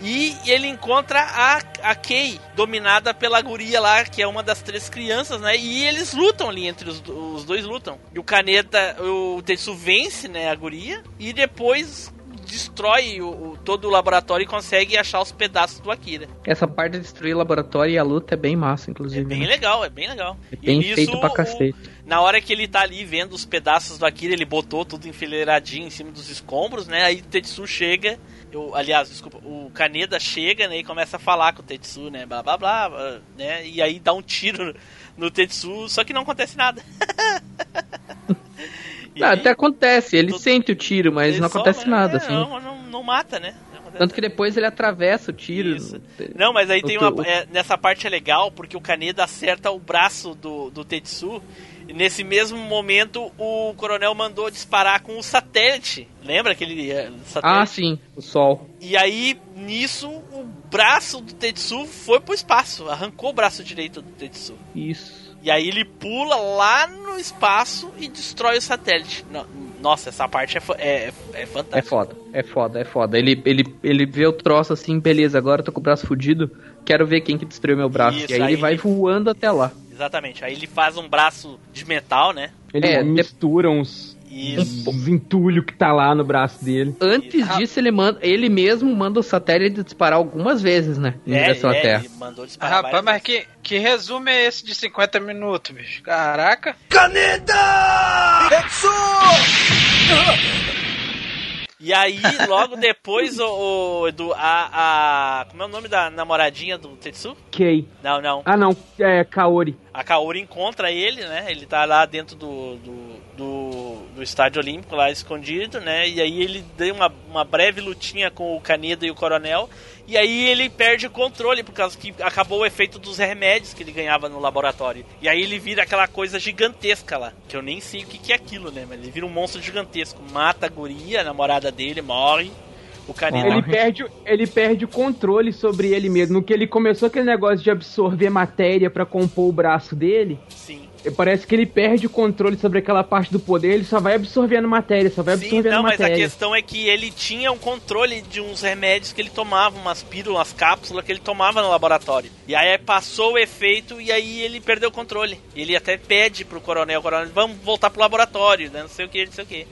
E ele encontra a, a Kei, dominada pela guria lá, que é uma das três crianças, né? E eles lutam ali, entre os, os dois lutam. E o Kaneta, o Tetsu vence, né, a guria, e depois destrói o, o- todo o laboratório e consegue achar os pedaços do Akira. Essa parte de destruir o laboratório e a luta é bem massa, É inclusive. bem né? legal, é bem legal. É bem E feito pra o- cacete. Na hora que ele tá ali vendo os pedaços do Akira, ele botou tudo enfileiradinho em cima dos escombros, né? Aí o Tetsu chega, eu, aliás, desculpa, o Kaneda chega, né, e começa a falar com o Tetsu, né, blá blá, blá, né? E aí dá um tiro no Tetsu, só que não acontece nada. Aí, até acontece, ele tudo- sente o tiro, mas ele não só, acontece né, nada, é, assim. Não, não, não mata, né? Não Tanto que depois ele atravessa o tiro. Isso. Não, mas aí tem uma. é, nessa parte é legal, porque o Kaneda acerta o braço do, do Tetsu. E nesse mesmo momento, o coronel mandou disparar com o satélite. Lembra aquele é, satélite? Ah, sim, o sol. E aí, nisso, o braço do Tetsu foi pro espaço. Arrancou o braço direito do Tetsu. Isso. E aí ele pula lá no espaço e destrói o satélite. No- Nossa, essa parte é, é, é É fantástica. foda, é foda, é foda. Ele, ele, ele vê o troço assim, beleza, agora eu tô com o braço fudido, quero ver quem que destruiu meu braço. Isso, e aí, aí ele vai ele- voando até lá. Exatamente. Aí ele faz um braço de metal, né? Ele É, mistura uns, Isso. uns entulhos que tá lá no braço dele. Antes disso, ele manda, ele mesmo manda o satélite disparar algumas vezes, né? Em direção à Terra. ele mandou disparar Rapaz, várias mas vezes. que, que resumo é esse de 50 minutos, bicho? Caraca. E aí, logo depois, o, o Edu, a, a. Como é o nome da namoradinha do Tetsu? Kei. Não, não. Ah, não. É Kaori. A Kaori encontra ele, né? Ele tá lá dentro do, do, do, do estádio olímpico, lá escondido, né? E aí ele deu uma, uma breve lutinha com o Kaneda e o Coronel. E aí ele perde o controle, por causa que acabou o efeito dos remédios que ele ganhava no laboratório. E aí ele vira aquela coisa gigantesca lá. Que eu nem sei o que, que é aquilo, né? Mas ele vira um monstro gigantesco. Mata a guria, a namorada dele, morre. O Kaneda Ele perde, ele perde o controle sobre ele mesmo. No que ele começou aquele negócio de absorver matéria pra compor o braço dele, Sim. Parece que ele perde o controle sobre aquela parte do poder, ele só vai absorvendo matéria, só vai Sim, absorvendo não, mas a matéria. questão é que ele tinha um controle de uns remédios que ele tomava, umas pílulas, umas cápsulas que ele tomava no laboratório. E aí passou o efeito e aí ele perdeu o controle. Ele até pede pro coronel, coronel, vamos voltar pro laboratório, né? Não sei o que, não sei o que.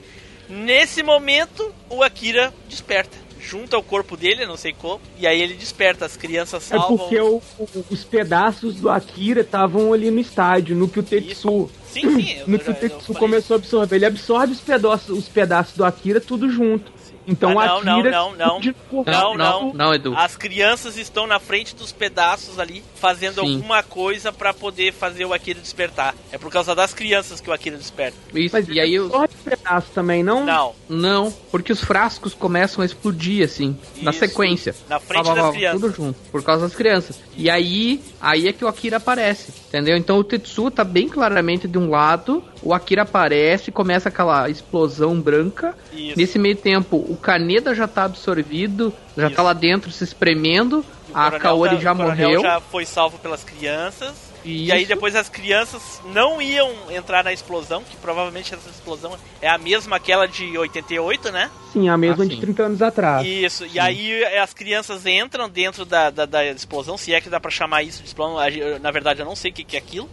Nesse momento, o Akira desperta. Junta o corpo dele, não sei como, e aí ele desperta. As crianças É salvam. porque o- o- os pedaços do Akira estavam ali no estádio, no que o Tetsu. Sim, sim. eu- No que o Tetsu começou a absorver. Ele absorve os pedaços, os pedaços do Akira tudo junto. Então Ah, a não, não, Akira não, não. Não, Não, não, não, Edu. As crianças estão na frente dos pedaços ali, fazendo Sim. alguma coisa pra poder fazer o Akira despertar. É por causa das crianças que o Akira desperta. Isso, Mas e aí eu... só de pedaço também, não? Não, Não, porque os frascos começam a explodir, assim, na sequência. Na frente Blá, blá, das crianças. Tudo junto, por causa das crianças. E aí, aí é que o Akira aparece, entendeu? Então o Tetsu tá bem claramente de um lado, o Akira aparece, começa aquela explosão branca. isso. Nesse meio tempo, o Kaneda já tá absorvido, já Isso. tá lá dentro se espremendo. E A coronel Kaori já o morreu. já foi salvo pelas crianças. E Isso. aí depois as crianças não iam entrar na explosão, que provavelmente essa explosão é a mesma aquela de 88, né? Sim, a mesma Ah, de sim. 30 anos atrás. Isso, e aí as crianças entram dentro da, da, da explosão, se é que dá pra chamar isso de explosão, na verdade eu não sei o que, que é aquilo.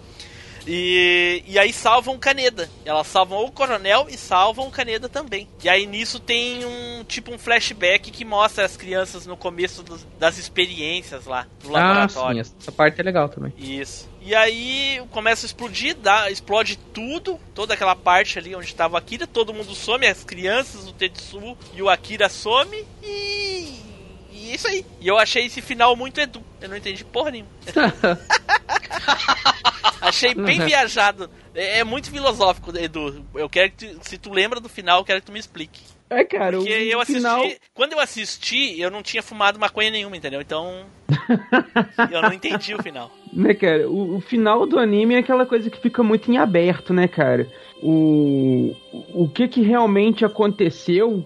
E, e aí salvam o Caneda. Elas salvam o coronel e salvam o Caneda também. E aí nisso tem um tipo um flashback que mostra as crianças no começo dos- das experiências lá do Ah, laboratório. sim, essa parte é legal também. Isso. E aí começa a explodir, dá, explode tudo, toda aquela parte ali onde estava o Akira, todo mundo some, as crianças, o Tetsu e o Akira some e. E é isso aí. E eu achei esse final muito edu. Eu não entendi porra nenhuma. achei bem Uhum. viajado. É, é muito filosófico, Edu. Eu quero que tu, se tu lembra do final, eu quero que tu me explique. É, cara, Porque o eu assisti. final... Quando eu assisti, eu não tinha fumado maconha nenhuma, entendeu? Então. eu não entendi o final. Né, cara, o, o final do anime é aquela coisa que fica muito em aberto, né, cara? O, o que que realmente aconteceu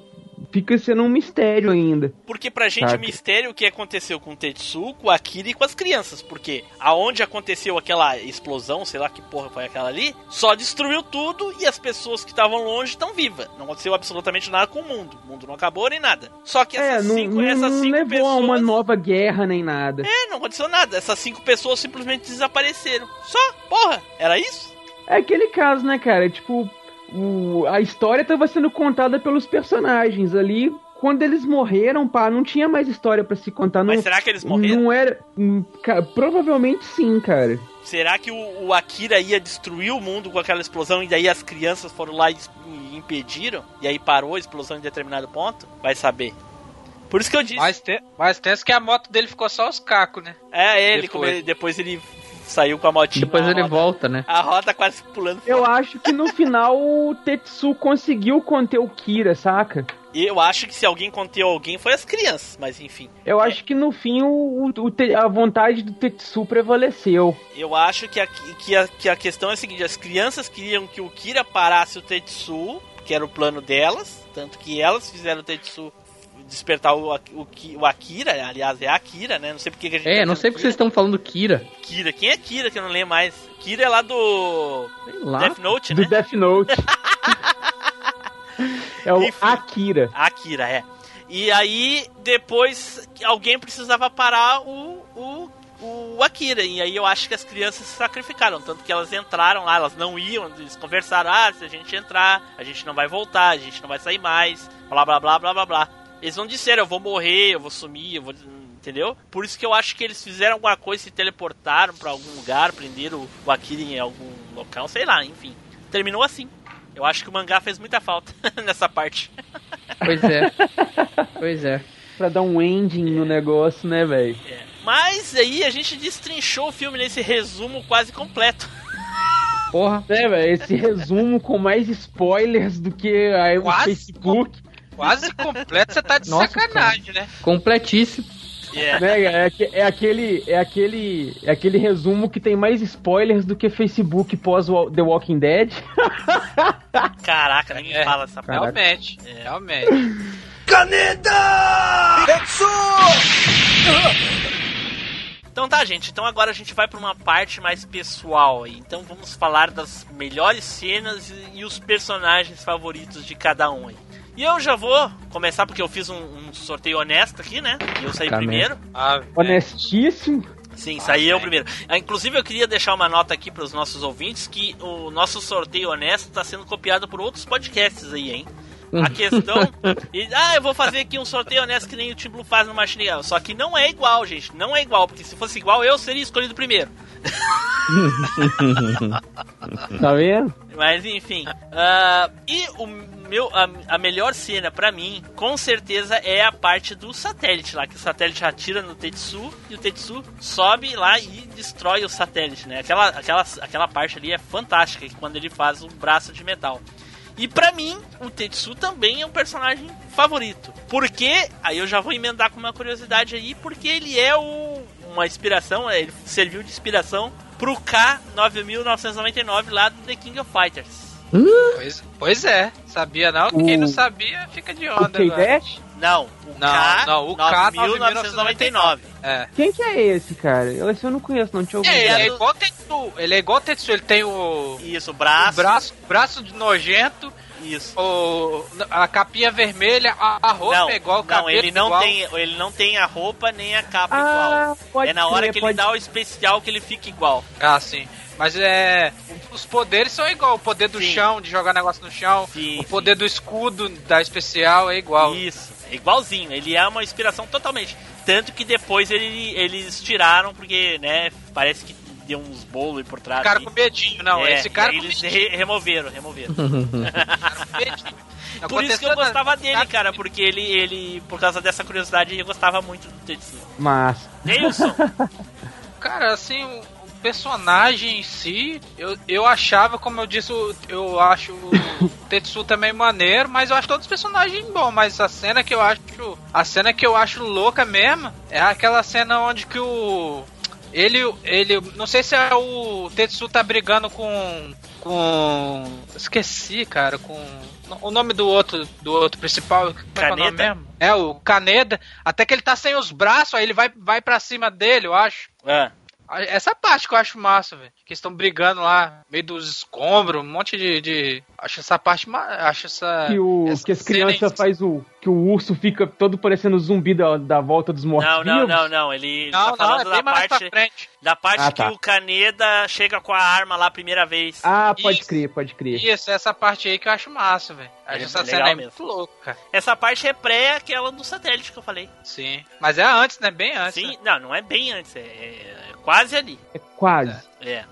fica sendo um mistério ainda. Porque pra gente Saca. o mistério é o que aconteceu com o Tetsu, com o Akira e com as crianças. Porque aonde aconteceu aquela explosão, sei lá que porra foi aquela ali, só destruiu tudo e as pessoas que estavam longe estão vivas. Não aconteceu absolutamente nada com o mundo. O mundo não acabou nem nada. Só que É, essas não, cinco, não, essas não cinco levou pessoas. a uma nova guerra nem nada. É, não aconteceu nada. Essas cinco pessoas simplesmente desapareceram. Só, porra, era isso? É aquele caso, né, cara? Tipo, o- a história tava sendo contada pelos personagens ali. Quando eles morreram, pá, não tinha mais história pra se contar. Mas não, será que eles morreram? Não era. hum, Provavelmente sim, cara. Será que o, o Akira ia destruir o mundo com aquela explosão e daí as crianças foram lá e, e impediram? E aí parou a explosão em determinado ponto? Vai saber. Por isso que eu disse. Mas, te, mas tenso que a moto dele ficou só os cacos, né? é, ele, depois. como ele- depois ele saiu com a motinha. Depois ele roda- volta, né? A roda quase pulando. Eu acho que no final o Tetsu conseguiu conter o Kira, saca? E eu acho que se alguém conteu alguém foi as crianças, mas enfim. Eu acho que no fim o, o- a vontade do Tetsu prevaleceu. Eu acho que a, que, a, que a questão é a seguinte: as crianças queriam que o Kira parasse o Tetsu, que era o plano delas, tanto que elas fizeram o Tetsu despertar o, o, o Akira, aliás, é Akira, né? Não sei porque que a gente É, tá não sei porque vocês estão falando Kira. Kira. Quem é Kira que eu não lembro mais? Kira é lá do Sei lá. Death Note, Do né? Death Note. é o Enfim. Akira. Akira, é. E aí, depois, alguém precisava parar o, o, o Akira. E aí eu acho que as crianças se sacrificaram. Tanto que elas entraram lá, elas não iam, eles conversaram: ah, se a gente entrar, a gente não vai voltar, a gente não vai sair mais, blá blá blá blá blá blá. Eles não disseram: eu vou morrer, eu vou sumir, eu vou. Entendeu? Por isso que eu acho que eles fizeram alguma coisa, se teleportaram pra algum lugar, prenderam o- Akira em algum local, sei lá, enfim. Terminou assim. Eu acho que o mangá fez muita falta nessa parte. Pois é. pois é. Pra dar um ending no negócio, né, velho? É. Mas aí a gente destrinchou o filme nesse resumo quase completo. Porra. É, velho, esse resumo com mais spoilers do que aí o Quase Facebook. Quase completo, você tá de Nossa, sacanagem, né? Completíssimo. É. Né, é, aque- é aquele, é aquele, é aquele resumo que tem mais spoilers do que Facebook pós The Walking Dead. Caraca, nem É. fala essa parte. Realmente, É. realmente. Então tá, gente. Então agora a gente vai pra uma parte mais pessoal aí. Então vamos falar das melhores cenas e, e os personagens favoritos de cada um aí. E eu já vou começar porque eu fiz um, um sorteio honesto aqui, né? E eu saí Tá primeiro. Ah, é. Honestíssimo. Sim, saí eu primeiro. Ah, Inclusive, eu queria deixar uma nota aqui para os nossos ouvintes que o nosso sorteio honesto está sendo copiado por outros podcasts aí, hein? A questão. E, ah, eu vou fazer aqui um sorteio honesto que nem o Team Blue faz no Machine Gun. Só que não é igual, gente. Não é igual, porque se fosse igual, eu seria escolhido primeiro. Tá vendo? Mas enfim. ah, e o meu, a, a melhor cena pra mim, com certeza, é a parte do satélite lá, que o satélite atira no Tetsu e o Tetsu sobe lá e destrói o satélite, né? Aquela, aquela, aquela parte ali é fantástica, quando ele faz um braço de metal. E pra mim, o Tetsu também é um personagem favorito. Porque, aí eu já vou emendar com uma curiosidade aí, porque ele é o, uma inspiração, ele serviu de inspiração pro K9999 lá do The King of Fighters. Pois, pois é, sabia não? Quem O- não sabia fica de O onda. K-Dash? Não, o Não, K, não, o K 9999. É. Quem que é esse, cara? Eu, esse eu não conheço, não tinha ouvido. É, ele é igual o Tetsu. Ele é igual o Tetsu, ele tem o, Isso, o o braço. braço, braço de nojento, Isso. o, a capinha vermelha, a, a roupa Não, é igual, o não, cabelo ele não igual. tem, ele não tem a roupa nem a capa Ah, igual. pode É na hora crer, que ele pode dá o especial que ele fica igual. Ah, sim. Mas é. Os poderes são igual. O poder do Sim. chão, de jogar negócio no chão. Sim, o poder do escudo da especial é igual. Isso, é igualzinho. Ele é uma inspiração totalmente. Tanto que depois ele, eles tiraram, porque, né, parece que deu uns bolos aí por trás. O cara com medinho, não. É, esse cara e eles re- removeram, removeram. Não Por isso que eu gostava nada. dele, cara, porque ele, ele, por causa dessa curiosidade, eu gostava muito do Tetsu. Mas. Neilson, Cara, assim, personagem em si, eu, eu achava, como eu disse, eu acho o Tetsu também maneiro, mas eu acho todos os personagens bons, mas a cena que eu acho. A cena que eu acho louca mesmo é aquela cena onde que o. Ele, ele, não sei se é o Tetsu tá brigando com, com, esqueci, cara, com o nome do outro, do outro principal, como é é o? É o Caneda, até que ele tá sem os braços, aí ele vai, vai para cima dele, eu acho. ah, Essa parte que eu acho massa, velho. Que estão brigando lá, meio dos escombros, um monte de. de- Acho essa parte. ma- Acho essa. Que, o, essa que as crianças faz o. Que o urso fica todo parecendo zumbi da, da volta dos mortos. não, não, não, não. Ele Não, tá falando não, é da parte, da parte Ah, que tá. o Caneda chega com a arma lá a primeira vez. Ah, pode Isso. crer, pode crer. Isso, essa parte aí que eu acho massa, velho. Acho É essa legal cena mesmo. muito louca, cara. Essa parte é pré aquela do satélite que eu falei. Sim. Mas é antes, né? Bem antes. Sim, né? não, não é bem antes, é, é quase ali. É quase. É.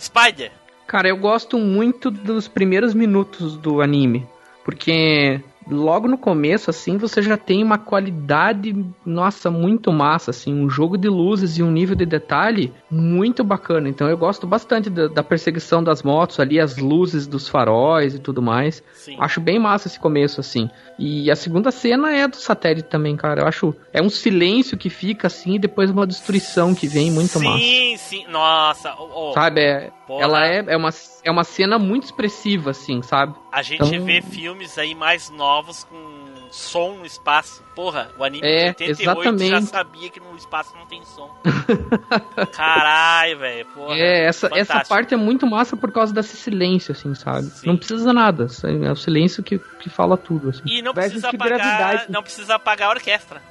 Spider. Cara, eu gosto muito dos primeiros minutos do anime. Porque logo no começo, assim, você já tem uma qualidade, nossa, muito massa, assim, um jogo de luzes e um nível de detalhe muito bacana. Então eu gosto bastante da, da perseguição das motos ali, as luzes dos faróis e tudo mais. Sim. Acho bem massa esse começo, assim. E a segunda cena é do satélite também, cara. Eu acho. É um silêncio que fica assim e depois uma destruição que vem muito massa. sim, sim. Nossa, oh, oh, Sabe? É, porra, ela é, é, uma, é uma cena muito expressiva, assim, sabe? A gente então- vê filmes aí mais novos com som no espaço. Porra, o anime É, de 88 já exatamente. sabia que no espaço não tem som. Caralho, velho. Porra. é, essa, essa parte é muito massa por causa desse silêncio, assim, sabe? Sim. Não precisa nada. assim, É o silêncio que, que fala tudo, assim. E não precisa apagar, gravidade. não precisa apagar a orquestra.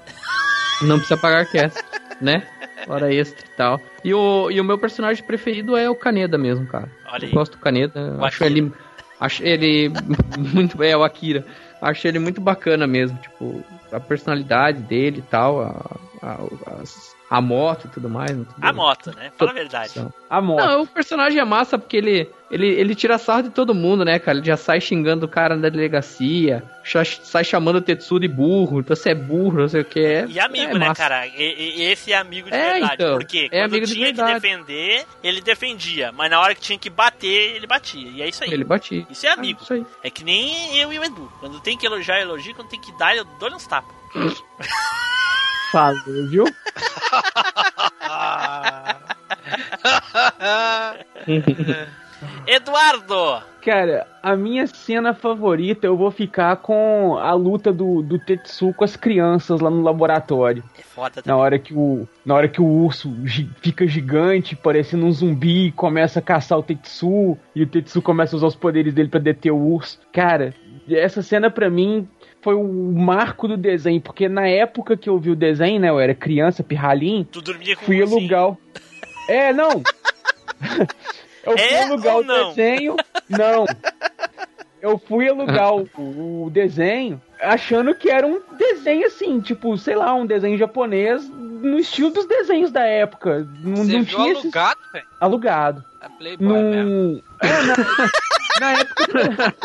Não precisa pagar orquestra, né? Hora extra e tal. E o, e o meu personagem preferido é o Kaneda mesmo, cara. Olha Eu aí. gosto do Kaneda. O Acho Akira. ele. Acho ele muito. É, o Akira. Acho ele muito bacana mesmo. Tipo, a personalidade dele e tal. A, a, as- a moto e tudo mais. tudo- A moto, né? Fala a verdade. A moto. Não, o personagem é massa porque ele, ele, ele tira sarro de todo mundo, né, cara? Ele já sai xingando o cara da delegacia, sai chamando o Tetsu de burro, então você é burro, não sei o que. É, E amigo, é né, massa. cara? E- e- esse é amigo de É, verdade. então, Porque é quando amigo de tinha que defender, ele defendia. Mas na hora que tinha que bater, ele batia. E é isso aí. Ele batia. Isso é amigo. Ah, isso aí. É que nem eu e o Edu. Quando tem que elogiar, elogio. Quando tem que dar, eu dou uns tapas. Falou, viu? Eduardo! Cara, a minha cena favorita eu vou ficar com a luta do, do Tetsu com as crianças lá no laboratório. É foda Na hora que o, na hora que o urso gi- fica gigante, parecendo um zumbi, e começa a caçar o Tetsu, e o Tetsu começa a usar os poderes dele pra deter o urso. Cara, essa cena pra mim foi o marco do desenho, porque na época que eu vi o desenho, né, eu era criança, pirralhinho, Tu dormia com fui alugar. o- É, não. Eu fui É alugar o não? desenho. Não. eu fui alugar o, o desenho achando que era um desenho assim, tipo, sei lá, um desenho japonês no estilo dos desenhos da época. Não, Você não viu tinha esses- alugado, velho? alugado. É Playboy mesmo. É, na... na época.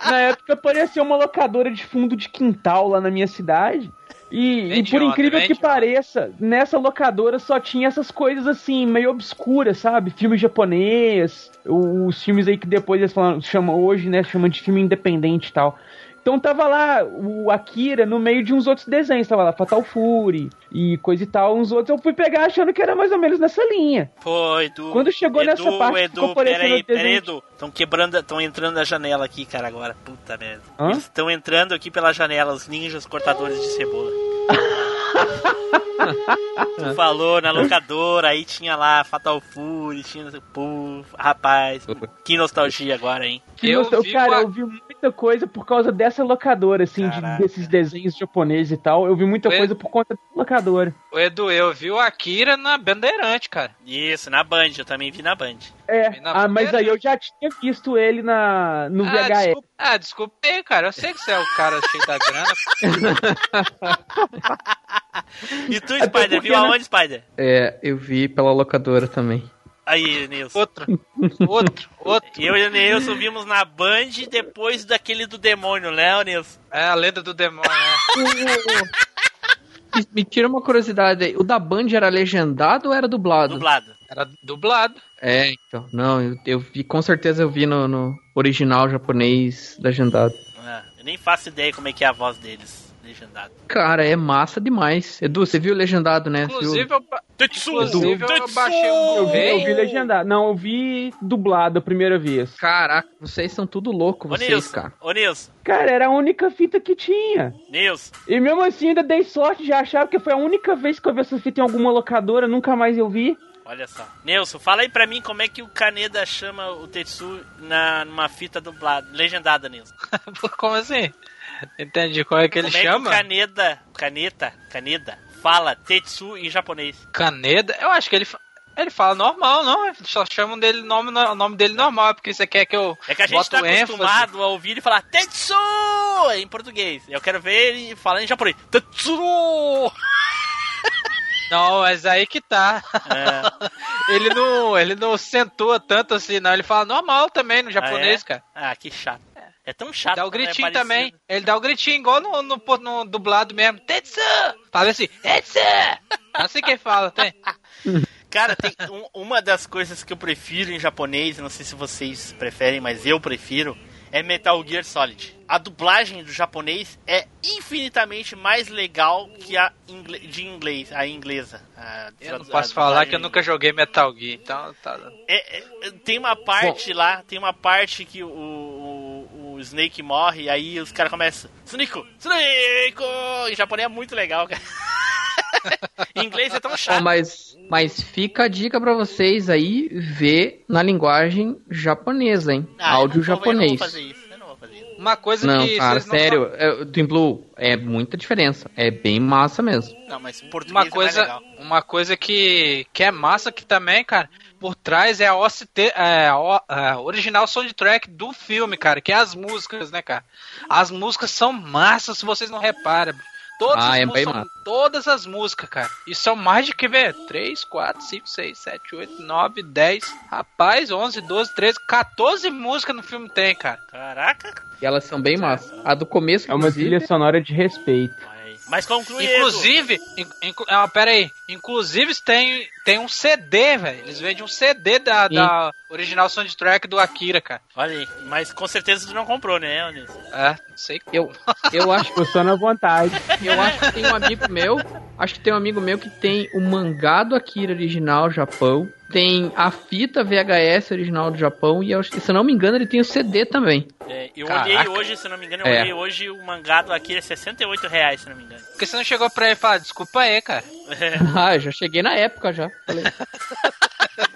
na época parecia uma locadora de fundo de quintal lá na minha cidade. E, Vende e por onda, incrível vende que onda. pareça, nessa locadora só tinha essas coisas assim, meio obscuras, sabe? Filme japonês, os filmes aí que depois eles falam, chamam hoje, né? Chamam de filme independente e tal. Então tava lá o Akira no meio de uns outros desenhos, tava lá Fatal Fury e coisa e tal, uns outros. Eu fui pegar achando que era mais ou menos nessa linha. Pô, Edu. Quando chegou Edu, nessa parte, Edu, ficou parecendo peraí, peraí, Edu. Estão quebrando, estão entrando na janela aqui, cara, agora. Puta merda. Hã? Eles estão entrando aqui pela janela, os ninjas cortadores de cebola. tu falou na locadora, aí tinha lá Fatal Fury, tinha. Pô, rapaz, que nostalgia agora, hein? Que Eu nostal- vi cara, uma- eu vi muita coisa por causa dessa locadora, assim, de- desses desenhos japoneses e tal. Eu vi muita coisa por conta da locadora. O Edu, eu vi o Akira na Bandeirante, cara. Isso, na Band, eu também vi na Band. É, na ah, mas aí eu já tinha visto ele na, no ah, VHS. desculpa, ah, desculpa aí, cara. Eu sei que você é o cara cheio da grana. E tu, Até Spider, viu né? aonde, Spider? É, eu vi pela locadora também. Aí, Nilson. Outro, outro, outro. Eu e o Nilson vimos na Band depois daquele do demônio, né, Nilson? É a lenda do demônio, né? Me- Me tira uma curiosidade aí. O da Band era legendado ou era dublado? Dublado. Era dublado. É, então. Não, eu, eu vi, com certeza eu vi no, no original japonês legendado. Ah, eu nem faço ideia como é que é a voz deles, legendado. Cara, é massa demais. Edu, você viu legendado, né? Inclusive, viu? eu, ba- Tetsu! inclusive eu Tetsu! baixei um Eu vi, eu vi legendado. Não, eu vi dublado a primeira vez. Caraca, vocês são tudo louco, Ô, vocês, Nilson, cara. ô, Nilson, Cara, era a única fita que tinha. Nilson, E mesmo assim ainda dei sorte de achar, porque foi a única vez que eu vi essa fita em alguma locadora, nunca mais eu vi. Olha só. Nilson, fala aí pra mim como é que o Kaneda chama o Tetsu na, numa fita dublada, legendada, Nilson. Como assim? Entendi. Como é que ele como chama? é que o Kaneda, Kaneta, Kaneda, fala Tetsu em japonês? Caneda? Eu acho que ele, ele fala normal, não? Só chamam dele nome, o nome dele normal, porque você quer que eu É que a gente tá ênfase. acostumado a ouvir ele falar Tetsu em português. Eu quero ver ele falar em japonês. Tetsu! Não, mas aí que tá. É. ele não, ele não acentua tanto assim, não. Ele fala normal também no japonês, Ah, é? cara. Ah, que chato. É tão chato. Dá o é gritinho também. Ele dá o gritinho igual no, no, no dublado mesmo. Tetsu! Fala assim, Tetsu! Assim que fala, tem. Cara, tem um- uma das coisas que eu prefiro em japonês, não sei se vocês preferem, mas eu prefiro, é Metal Gear Solid. A dublagem do japonês é infinitamente mais legal que a ingle- de inglês, a inglesa. A- Eu não a posso falar que eu nunca joguei Metal Gear, então tá. É, é, tem uma parte lá, tem uma parte que o, o, o Snake morre, aí os caras começam. Sunico! Sunico! Em japonês é muito legal, cara. em inglês é tão chato. mas, mas fica a dica pra vocês aí ver na linguagem japonesa, hein? Ah, eu Áudio não vou- japonês. Eu não vou fazer isso. Eu não vou fazer isso. Uma coisa Não, que cara, não sério, é, Twin Blue, é muita diferença. É bem massa mesmo. Não, mas português uma é mais coisa, legal. uma coisa que, que é massa que também, cara, por trás é a, OCT, é, a a original soundtrack do filme, cara, que é as músicas, né, cara? As músicas são massas, se vocês não reparam. Todas, Ah, as é músicas, bem são- todas as músicas, cara. E são mais de que ver? 3, 4, 5, 6, 7, 8, 9, 10. Rapaz, 11, 12, 13, 14 músicas no filme tem, cara. Caraca. E elas são bem massas. A do começo, É uma inclusive, trilha sonora de respeito. Mas conclui. Inclusive, in- ah, pera aí. Inclusive tem, tem um CD, velho. Eles vendem um CD da, Sim. da original soundtrack do Akira, cara. Olha aí. Mas com certeza tu não comprou, né, Onis? É, não sei como. eu, eu acho Ficou só na vontade. Eu acho que tem um amigo meu, acho que tem um amigo meu que tem o mangá do Akira original Japão, tem a fita VHS original do Japão e eu acho que, se eu não me engano, ele tem o CD também. É, eu Caraca. olhei hoje, se não me engano, eu É. olhei hoje o mangá do Akira é 68 reais, se não me engano. Porque você não chegou pra ele e falou, desculpa aí, cara. É. Ah, eu já cheguei na época já. Falei,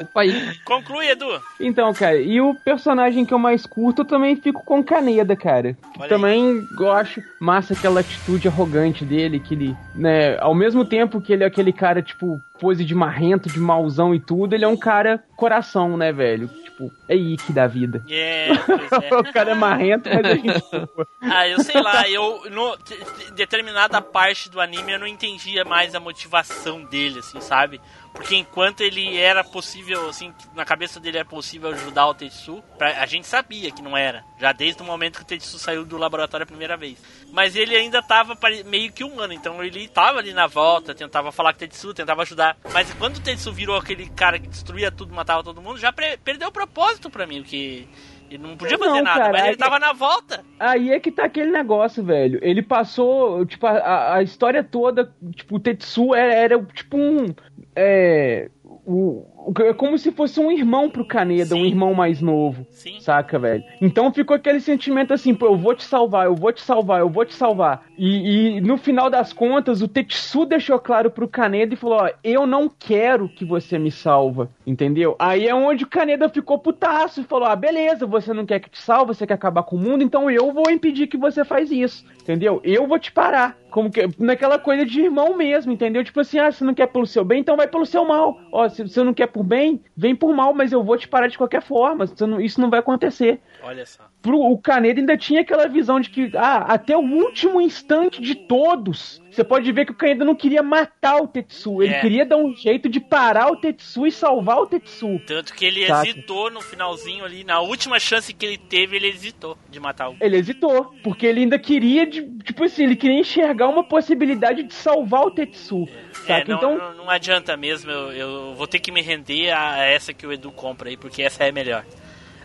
Opa aí. Conclui, Edu. Então, cara, e o personagem que eu mais curto, eu também fico com Caneda, cara. Também acho massa aquela atitude arrogante dele, que ele, né, ao mesmo tempo que ele é aquele cara, tipo, pose de marrento, de mauzão e tudo, ele é um cara coração, né, velho? Tipo, é Ike da vida. É, é. o cara é marrento, mas a gente... Ah, eu sei lá, eu no te- te- determinada parte do anime eu não entendia mais a motivação dele, assim, sabe? Porque enquanto ele era possível, assim, na cabeça dele era possível ajudar o Tetsu, pra- a gente sabia que não era, já desde o momento que o Tetsu saiu do laboratório a primeira vez. Mas ele ainda tava meio que humano, então ele tava ali na volta, tentava falar com o Tetsu, tentava ajudar. Mas quando o Tetsu virou aquele cara que destruía tudo, matava todo mundo, já perdeu o propósito pra mim, porque ele não podia fazer Não, nada, cara, mas ele tava na volta. Aí é que tá aquele negócio, velho. Ele passou, tipo, a, a história toda, tipo, o Tetsu era, era tipo um. É. O, o- é como se fosse um irmão pro Kaneda, Sim. um irmão mais novo. Sim. Saca, velho? Então ficou aquele sentimento assim, pô, eu vou te salvar, eu vou te salvar, eu vou te salvar. E, e no final das contas, o Tetsu deixou claro pro Kaneda e falou: ó, eu não quero que você me salva, entendeu? Aí é onde o Kaneda ficou putaço e falou: ah, beleza, você não quer que te salve, você quer acabar com o mundo, então eu vou impedir que você faz isso, entendeu? Eu vou te parar. Como que, naquela coisa de irmão mesmo, entendeu? Tipo assim, ah, você não quer pelo seu bem, então vai pelo seu mal. Ó, se você não quer por bem, vem por mal, mas eu vou te parar de qualquer forma. Não- isso não vai acontecer. Olha só. Pro, o Caneda ainda tinha aquela visão de que, ah, até o último instante de todos, você pode ver que o Caneda não queria matar o Tetsu. Ele É. queria dar um jeito de parar o Tetsu e salvar o Tetsu. Tanto que ele Saca. hesitou no finalzinho ali, na última chance que ele teve, ele hesitou de matar o. Ele hesitou, porque ele ainda queria, de, tipo assim, ele queria enxergar uma possibilidade de salvar o Tetsu. É, não, então, não, não adianta mesmo, eu, eu vou ter que me render a essa que o Edu compra aí, porque essa é melhor.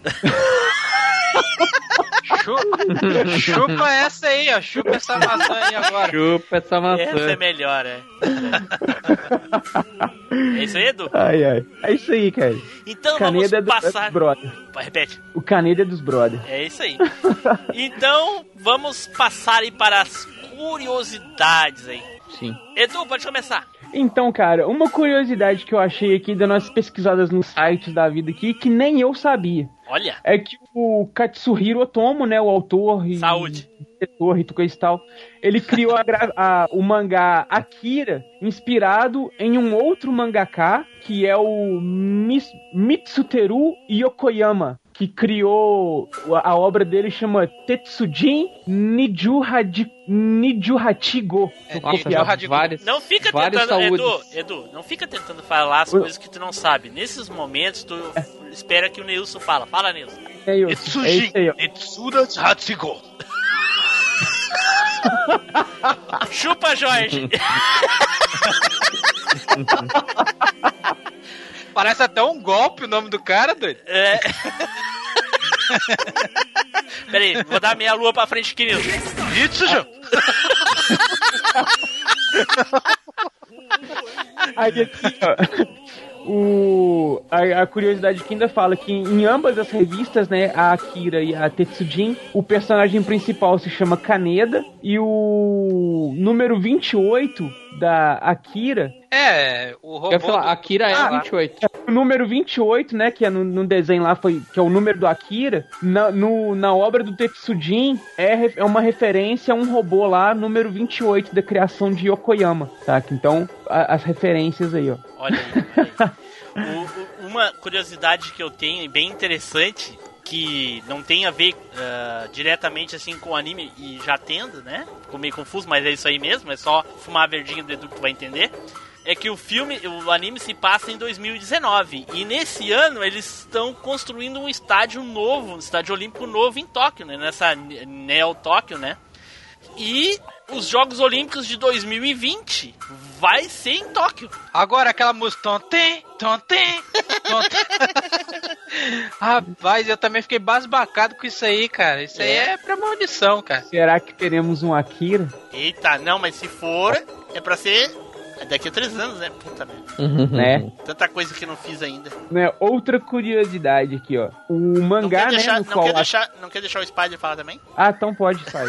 Chupa, chupa essa aí, ó. Chupa essa maçã aí agora. Chupa essa maçã. Essa é melhor, é. é isso aí, Edu? ai, ai. É isso aí, cara. Então Caneda é vamos é passar. dos brother. Repete. O Caneda é dos brother. É isso aí. Então vamos passar aí para as curiosidades aí. Sim. Edu, pode começar. Então, cara, uma curiosidade que eu achei aqui das nossas pesquisadas nos sites da vida aqui, que nem eu sabia, Olha, é que o Katsuhiro Otomo, né, o autor e Saúde. diretor e coisa e tal, ele criou a a- o mangá Akira, inspirado em um outro mangaká, que é o Mis- Mitsuteru Yokoyama, que criou a a obra dele chama Tetsujin Nijuhaji, Nijuhachigo. É, várias, não fica tentando, Edu, saúdes. Edu, não fica tentando falar as coisas que tu não sabe. Nesses momentos, tu espera que o Neilson fala. Fala, Neilson. É é Etsujin isso aí, ó. Etsuda Hachigo. Chupa, Jorge! Parece até um golpe o nome do cara, doido. É. Peraí, vou dar meia lua pra frente aqui, Nilson. Itsuja. Aí aqui, ó, o, a, a curiosidade que ainda fala que em ambas as revistas, né, a Akira e a Tetsujin, o personagem principal se chama Kaneda e o número 28 da Akira, É, o robô. Eu ia falar, do- Akira é Ah, 28. o número 28, né, que é no, no desenho lá, foi, que é o número do Akira, na, no, na obra do Tetsujin é, é uma referência a um robô lá, número 28 da criação de Yokoyama, tá? Então, a- as referências aí, ó. Olha aí. olha aí. O- o- uma curiosidade que eu tenho, e bem interessante, que não tem a ver ah, diretamente assim com o anime, e já tendo, né? Ficou meio confuso, mas é isso aí mesmo, é só fumar a verdinha do Edu que tu vai entender. É que o filme, o anime se passa em 2019 e nesse ano eles estão construindo um estádio novo, um estádio olímpico novo em Tóquio, né? Nessa Neo Tóquio, né? E os Jogos Olímpicos de 2020 vai ser em Tóquio. Agora aquela música. Tontem, tontem, tontem. Rapaz, eu também fiquei basbacado com isso aí, cara. Isso aí É. é premonição, cara. Será que teremos um Akira? Eita, não, mas se for, é pra ser daqui a três anos, né? Puta merda. né? Tanta coisa que eu não fiz ainda. né? Outra curiosidade aqui, ó. O Não mangá, quer, né, deixar, no não, qual quer a- deixar, não quer deixar o Spider falar também? Ah, então pode, lá.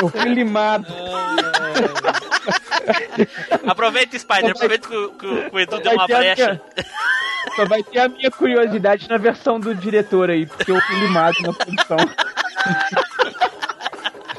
Eu fui limado. Aproveita, Spider, aproveita que, o- que o- que o Edu deu uma brecha. Só vai ter a minha curiosidade na versão do diretor aí, porque eu fui limado na produção.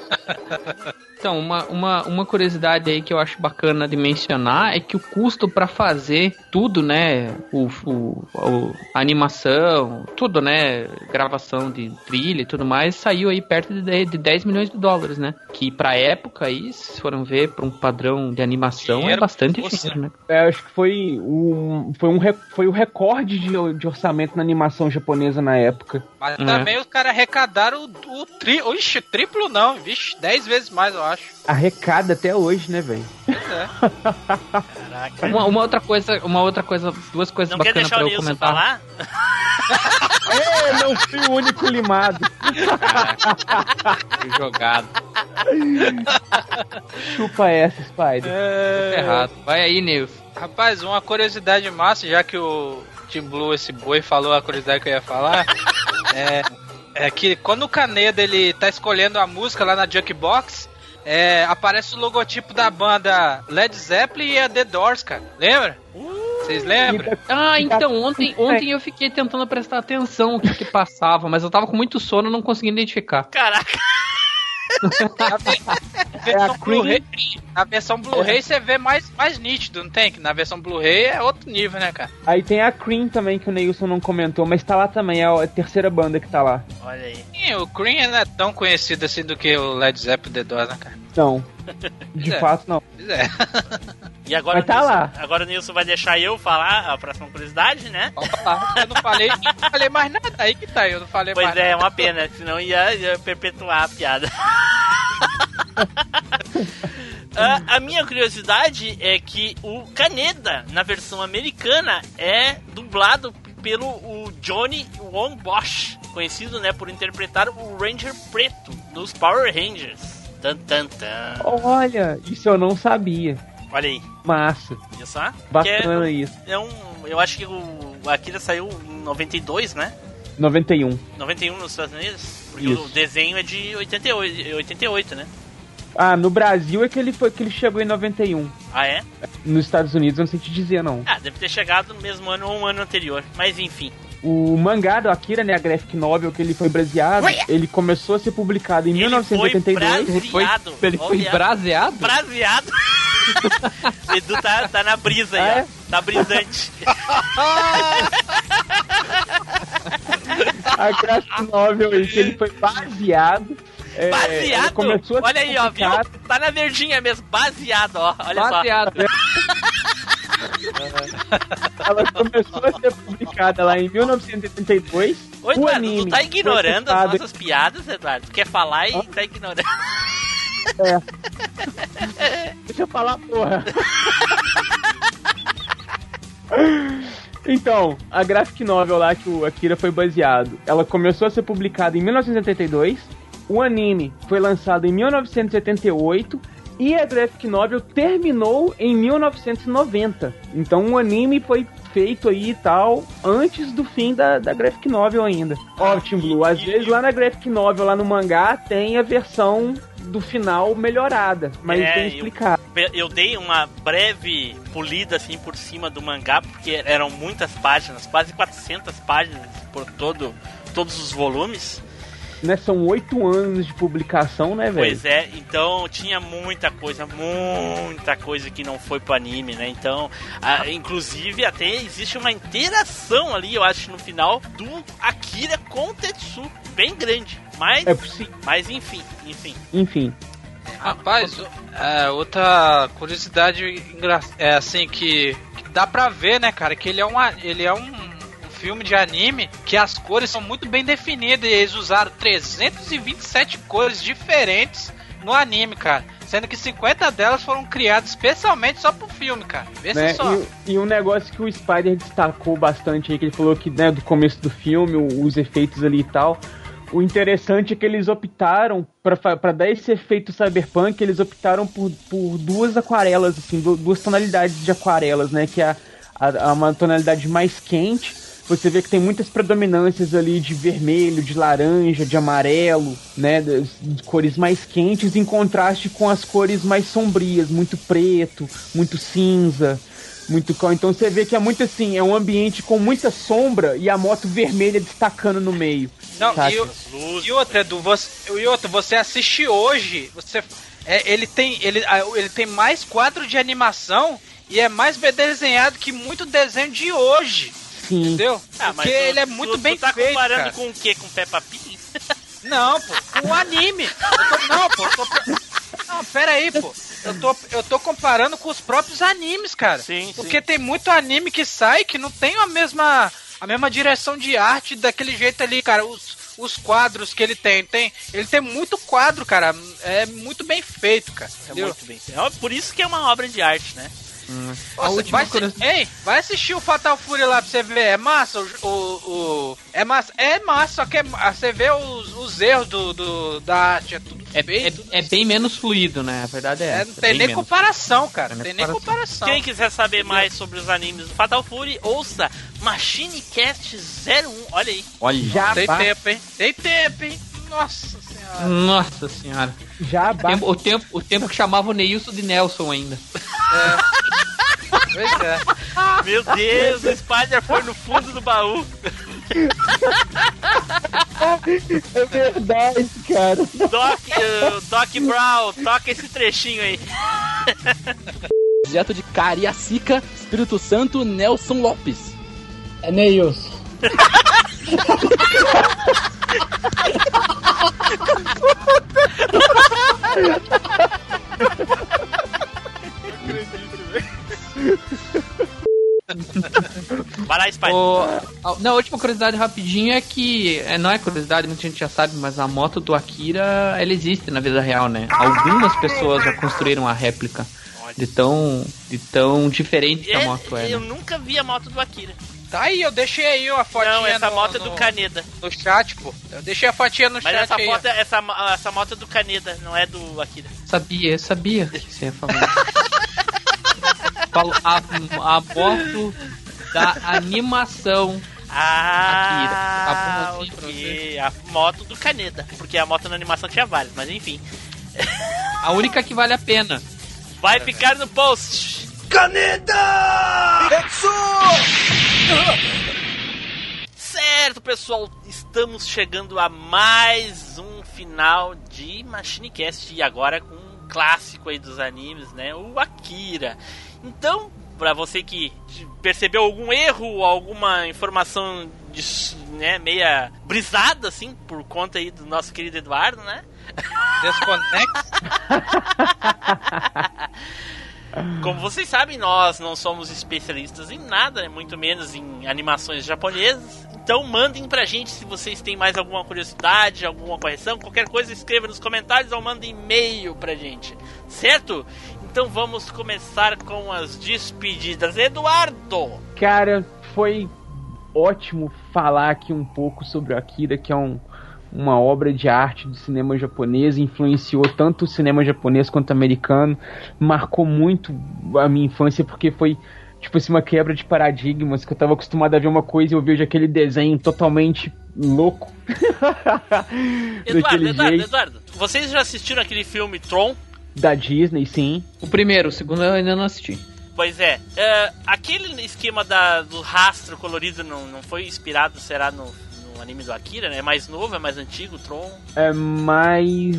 Então, uma, uma, uma curiosidade aí que eu acho bacana de mencionar é que o custo pra fazer tudo, né? O, o, o- a animação, tudo, né? Gravação de trilha e tudo mais, saiu aí perto de 10, de 10 milhões de dólares, né? Que pra época aí, se foram ver pra um padrão de animação, é bastante dinheiro, né? É, acho que foi um, foi um, foi o recorde de, de orçamento na animação japonesa na época. Mas É. também os caras arrecadaram o, o tri, Ixi, triplo não, vixe, 10 vezes mais, eu acho. Arrecada até hoje, né, velho? Caraca. Uma, uma outra coisa, uma outra coisa, duas coisas Não quer bacanas deixar pra o eu Nilson comentar. falar? É, não fui o único limado. Fui jogado. Chupa essa, Spider. Tá errado. Vai aí, Nilson. Rapaz, uma curiosidade massa, já que o Team Blue, esse boi, falou a curiosidade que eu ia falar, é, é que quando o Caneda ele tá escolhendo a música lá na Jukebox, é, aparece o logotipo da banda Led Zeppelin e a The Doors, cara. Lembra? Vocês lembram? Ah, então, ontem, ontem eu fiquei tentando prestar atenção o que, que passava, mas eu tava com muito sono e não consegui identificar. Caraca, Na É a versão Blu-ray, na versão Blu-ray você vê mais, mais nítido, não tem? Que na versão Blu-ray é outro nível, né, cara? Aí tem a Cream também, que o Neilson não comentou, mas tá lá também, é a terceira banda que tá lá. olha aí. E o Cream não é tão conhecido assim do que o Led Zeppelin e The Doors, né, cara? Não. De É. fato, não. Pois é. E agora, Mas tá o Nilson, lá. agora o Nilson vai deixar eu falar a próxima curiosidade, né? Opa, eu não falei, não falei mais nada. Aí que tá, eu não falei Pois mais é, é nada. uma pena, senão ia, ia perpetuar a piada. a, a minha curiosidade é que o Caneda, na versão americana, é dublado pelo o Johnny Wong Bosch, conhecido né, por interpretar o Ranger Preto nos Power Rangers. Tan, tan, tan. Olha, isso eu não sabia. Olha aí, Massa. viu só? Bacana Que isso. é, é um, eu acho que o Akira saiu em 92, né? 91. 91 nos Estados Unidos? Porque Isso. o desenho é de 88, 88, né? Ah, no Brasil é que ele, foi, que ele chegou em 91. Ah, é? Nos Estados Unidos eu não sei te dizer, não. Ah, deve ter chegado no mesmo ano ou um ano anterior. Mas enfim. O mangá do Akira, né, a graphic novel que ele foi baseado, ele começou a ser publicado em Ele 1982. foi Foi, Braseado. ele foi Olha. braseado? Braseado. Edu tá, tá na brisa aí, Ah, ó. é? Tá brisante. a graphic novel aí que ele foi baseado. é, ele Baseado? Olha aí, ó, viu? Tá na verdinha mesmo. Baseado, ó. Olha Baseado. Ela começou a ser publicada lá em 1982. só. Ô, o Eduardo, anime tu tá ignorando as nossas piadas, Eduardo? Tu quer falar e tá ignorando. Deixa eu falar, porra. Então, a graphic novel lá que o Akira foi baseado, ela começou a ser publicada em 1982, o anime foi lançado em 1978 e a graphic novel terminou em 1990. Então o anime foi feito aí e tal antes do fim da, da graphic novel ainda. Team Blue, às vezes lá na graphic novel, lá no mangá, tem a versão do final melhorada, mas É, bem eu- explicado. Eu dei uma breve polida assim por cima do mangá, porque eram muitas páginas, quase 400 páginas por todo, todos os volumes. Né? São oito anos de publicação, né, velho? Pois é, então tinha muita coisa, muita coisa que não foi pro anime, né? Então, a- inclusive até existe uma interação ali, eu acho, no final do Akira com o Tetsu, bem grande. Mas, É possível. mas enfim, enfim. Enfim. Rapaz, é, outra curiosidade é assim que, que dá pra ver, né, cara, que ele é um ele é um filme de anime que as cores são muito bem definidas e eles usaram 327 cores diferentes no anime, cara. Sendo que 50 delas foram criadas especialmente só pro filme, cara. Vê Né? só. E, e um negócio que o Spider destacou bastante aí, que ele falou que, né, do começo do filme, os efeitos ali e tal. O interessante é que eles optaram, pra dar esse efeito cyberpunk, eles optaram por, por duas aquarelas, assim, du- duas tonalidades de aquarelas, né? Que é a, a uma tonalidade mais quente você vê que tem muitas predominâncias ali de vermelho, de laranja, de amarelo, né? De cores mais quentes, em contraste com as cores mais sombrias, muito preto, muito cinza. Muito então você vê que é muito assim, é um ambiente com muita sombra e a moto vermelha destacando no meio. Não, Saca. e, o- e outra, Edu, você, e outra, você assiste hoje, você, é, ele, tem, ele, ele tem mais quadro de animação e é mais bem desenhado que muito desenho de hoje, Sim. entendeu? Ah, mas Porque tu- ele é tu- muito tu bem tá feito, comparando cara. com o quê? Com Peppa Pig? Não, pô, com o anime. Tô- não, pô, eu tô, não, pera aí, pô. Eu tô, eu tô comparando com os próprios animes, cara. Sim, Porque tem muito anime que sai que não tem a mesma, a mesma direção de arte daquele jeito ali, cara. Os, os quadros que ele tem, tem. Ele tem muito quadro, cara. É muito bem feito, cara. É Entendeu? muito bem. É por isso que é uma obra de arte, né? Nossa, última vai, coisa- Ei, vai assistir o Fatal Fury lá pra você ver. É massa o. o, o- é massa. É massa, só que é, você vê os, os erros do, do- da arte. É tudo É, feito. é, é bem menos fluido, né? A verdade é, É, essa. não tem bem nem menos. comparação, cara. Não Tem tem nem comparação. Quem quiser saber mais sobre os animes do Fatal Fury, ouça MachineCast 01. Olha aí. Olha, Já Tem ba- tempo, hein? Tem tempo, hein? Nossa senhora. Nossa senhora. já O ba- tempo, o, tempo, o tempo que chamava o Neilson de Nelson ainda. Pois é. Meu Deus, o Spider foi no fundo do baú. É verdade, cara. Doc, uh, Doc Brown, toca esse trechinho aí. Direto de Cariacica, Espírito Santo, Nelson Lopes. É Neilson. Vai lá, Spider. O, a, não, a última curiosidade rapidinho é que, é, não é curiosidade, muita gente já sabe, mas a moto do Akira, ela existe na vida real, né? Algumas pessoas já construíram a réplica de tão, de tão diferente que a moto é. eu né? nunca vi a moto do Akira. Tá aí, eu deixei aí a fotinha Não, essa no, moto é no, do Kaneda. no chat, pô. Eu deixei a fotinha no Mas chat essa, aí. foto, é- essa, essa moto é do Kaneda, não é do Akira. Sabia, eu sabia que você ia falar. Falo, a, a moto da animação. Ah, Akira. Tá bom assim pra ok. A moto do Kaneda. Porque a moto na animação tinha várias, mas enfim. A única que vale a pena. Vai ficar no post. Certo, pessoal, estamos chegando a mais um final de MachineCast e agora com um clássico aí dos animes, né? O Akira. Então, pra você que percebeu algum erro, alguma informação de, né, meia brisada assim por conta aí do nosso querido Eduardo, né? Desconecta. Como vocês sabem, nós não somos especialistas em nada, né, muito menos em animações japonesas. Então mandem pra gente se vocês têm mais alguma curiosidade, alguma correção, qualquer coisa, escreva nos comentários ou mandem e-mail pra gente, certo? Então vamos começar com as despedidas. Eduardo! Cara, foi ótimo falar aqui um pouco sobre o Akira, que é um, uma obra de arte do cinema japonês, influenciou tanto o cinema japonês quanto o americano, marcou muito a minha infância porque foi tipo assim uma quebra de paradigmas, que eu tava acostumado a ver uma coisa e eu vejo aquele desenho totalmente louco. Eduardo, Eduardo, jeito. Eduardo, vocês já assistiram aquele filme Tron? Da Disney, sim. O primeiro, o segundo eu ainda não assisti. Pois é, é, aquele esquema da, do rastro colorido não, não foi inspirado, será, no, no anime do Akira, né? É mais novo, é mais antigo, Tron. É mais.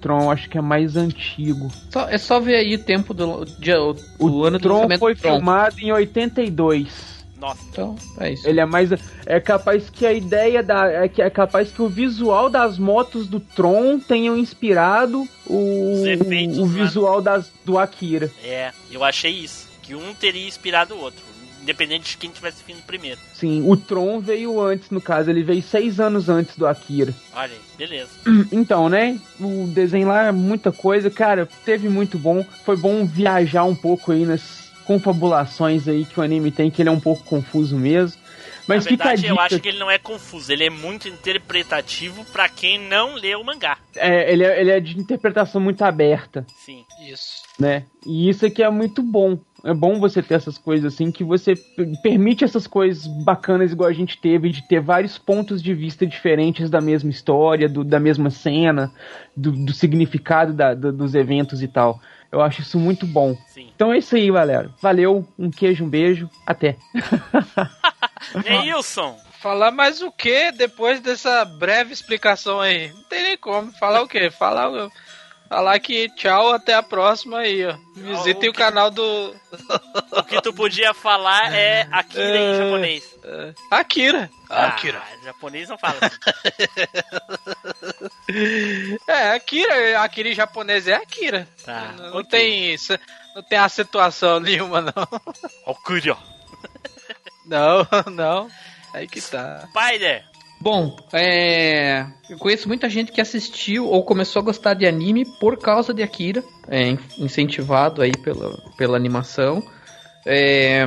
Tron, acho que é mais antigo. Só- é só ver aí o tempo do, dia- o, O o ano do Tron lançamento foi do Tron. filmado em 82. Nossa, Então, é isso. Ele é mais. É capaz que a ideia da. É, que é capaz que o visual das motos do Tron tenham inspirado o, Os efeitos, o né? visual das, do Akira. é, eu achei isso, que um teria inspirado o outro, independente de quem tivesse vindo primeiro. Sim, o Tron veio antes, no caso, ele veio seis anos antes do Akira. Olha aí, beleza. Então, né? O desenho lá é muita coisa, cara. Teve muito bom. Foi bom viajar um pouco aí nas confabulações aí que o anime tem, que ele é um pouco confuso mesmo. Mas Na fica a verdade, dica. eu acho que ele não é confuso, ele é muito interpretativo pra quem não lê o mangá. é, ele, é, ele é de interpretação muito aberta. Sim. Isso. né? E isso aqui é muito bom. É bom você ter essas coisas assim, que você permite essas coisas bacanas igual a gente teve, de ter vários pontos de vista diferentes da mesma história, do- da mesma cena, do, do significado da- do- dos eventos e tal. Eu acho isso muito bom. Sim. Então é isso aí, galera. Valeu, um queijo, um beijo, até. Neilson, Falar mais o que depois dessa breve explicação aí? Não tem nem como. Falar o quê? Falar, falar que tchau, até a próxima aí, ó. Visitem o o, que- canal do o que tu podia falar é Akira em É. japonês. é, Akira. Akira. Ah, japonês não fala assim. É, Akira. Akira em japonês é Akira. Tá, Não, não tem isso. Não tem acentuação nenhuma, não. Akira. Não, não. Aí que tá. Spider. Bom, é. Eu conheço muita gente que assistiu ou começou a gostar de anime por causa de Akira, é, in- incentivado aí pela, pela animação. É,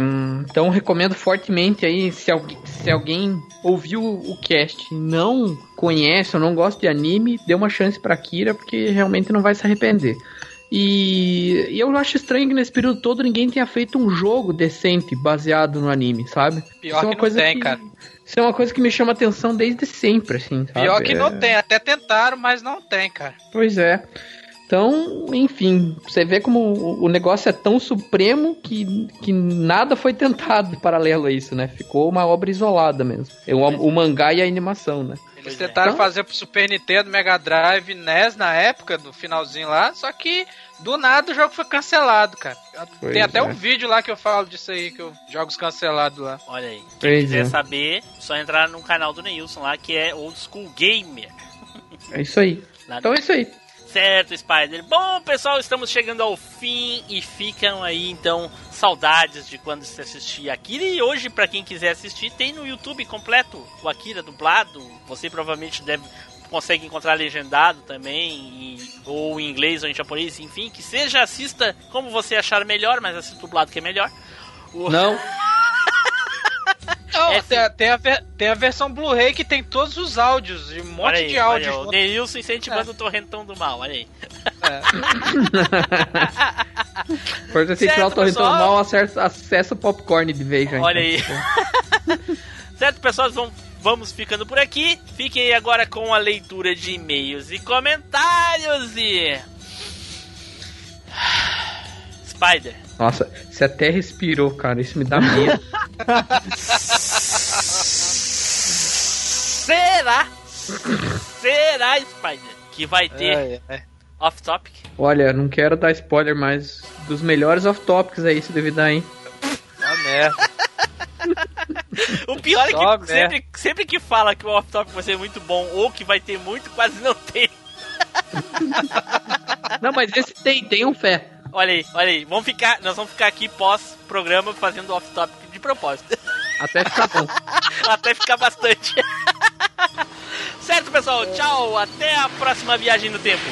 então recomendo fortemente aí, se alguém, se alguém ouviu o cast e não conhece ou não gosta de anime, dê uma chance pra Akira, porque realmente não vai se arrepender. E, e eu acho estranho que nesse período todo ninguém tenha feito um jogo decente baseado no anime, sabe? Pior que não tem, cara. Isso é uma coisa que me chama atenção desde sempre, assim, sabe? Pior que É- não tem. Até tentaram, mas não tem, cara. Pois é. Então, enfim, você vê como o- negócio é tão supremo que, que nada foi tentado paralelo a isso, né? Ficou uma obra isolada mesmo. É O, o mangá e a animação, né? Eles tentaram Então- fazer pro Super Nintendo, Mega Drive, NES na época, no finalzinho lá, só que do nada o jogo foi cancelado, cara. Pois Tem até é. um vídeo lá que eu falo disso aí, que eu jogos cancelados lá. Olha aí. Quem Pois quiser é. saber, só entrar no canal do Neilson lá, que é Old School Gamer. É isso aí. Lá Então no- é isso aí. Certo, Spider. Bom, pessoal, estamos chegando ao fim e ficam aí então saudades de quando se assistia Akira. E hoje, pra quem quiser assistir, tem no YouTube completo o Akira dublado. Você provavelmente deve consegue encontrar legendado também, e- ou em inglês ou em japonês, enfim, que seja assista como você achar melhor, mas assista dublado que é melhor. O- Não, Não, É, tem, a- tem a, tem a versão Blu-ray que tem todos os áudios, um monte aí, de áudio. olha o Neilson incentivando o torrentão do mal, olha aí. por você tirar o torrentão pessoal. mal, acesso, acesso popcorn de vez. Olha então. aí. certo, pessoal, vamos, vamos ficando por aqui. Fiquem aí agora com a leitura de e-mails e comentários e. Spider. Nossa, você até respirou, cara. Isso me dá medo. Será? Será, Spider? Que vai ter É, é. off-topic? Olha, não quero dar spoiler, mas dos melhores off-topics aí, se duvidar, hein? Tá merda. O pior é que merda. sempre, sempre que fala que o off-topic vai ser muito bom ou que vai ter muito, quase não tem. Não, mas esse tem, tem um fé. Olha aí, olha aí. Vamos ficar, nós vamos ficar aqui pós-programa fazendo off-topic de propósito. Até ficar bom. Até ficar bastante. certo, pessoal. Tchau. Até a próxima viagem no tempo.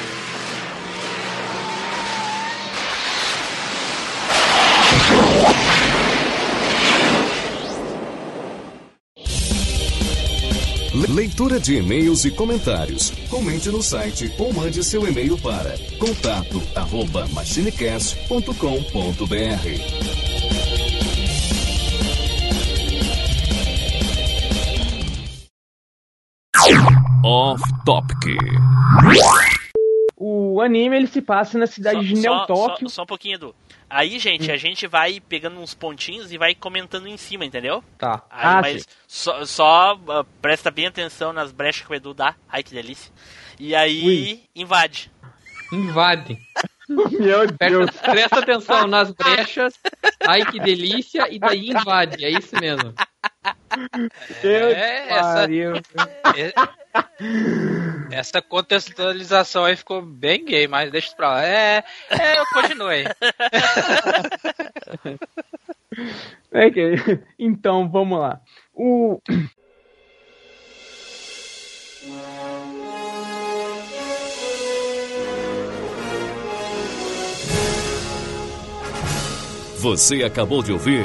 Leitura de e-mails e comentários. Comente no site ou mande seu e-mail para contato arroba machinecast.com.br. Off Topic. O anime ele se passa na cidade de Neo Tóquio. só, só um pouquinho, Edu. Aí, gente, a gente vai pegando uns pontinhos e vai comentando em cima, entendeu? Tá. Aí, Ah, mas sim. só, só ah, presta bem atenção nas brechas que o Edu dá. Ai, que delícia. E aí, Ui. invade. Invade. Meu Deus. Presta, presta atenção nas brechas. Ai, que delícia. E daí invade. É isso mesmo. Deus É, essa-. É- Essa contextualização aí ficou bem gay, mas deixa pra lá. É, é eu continuei. É que- Então, vamos lá. O... Você acabou de ouvir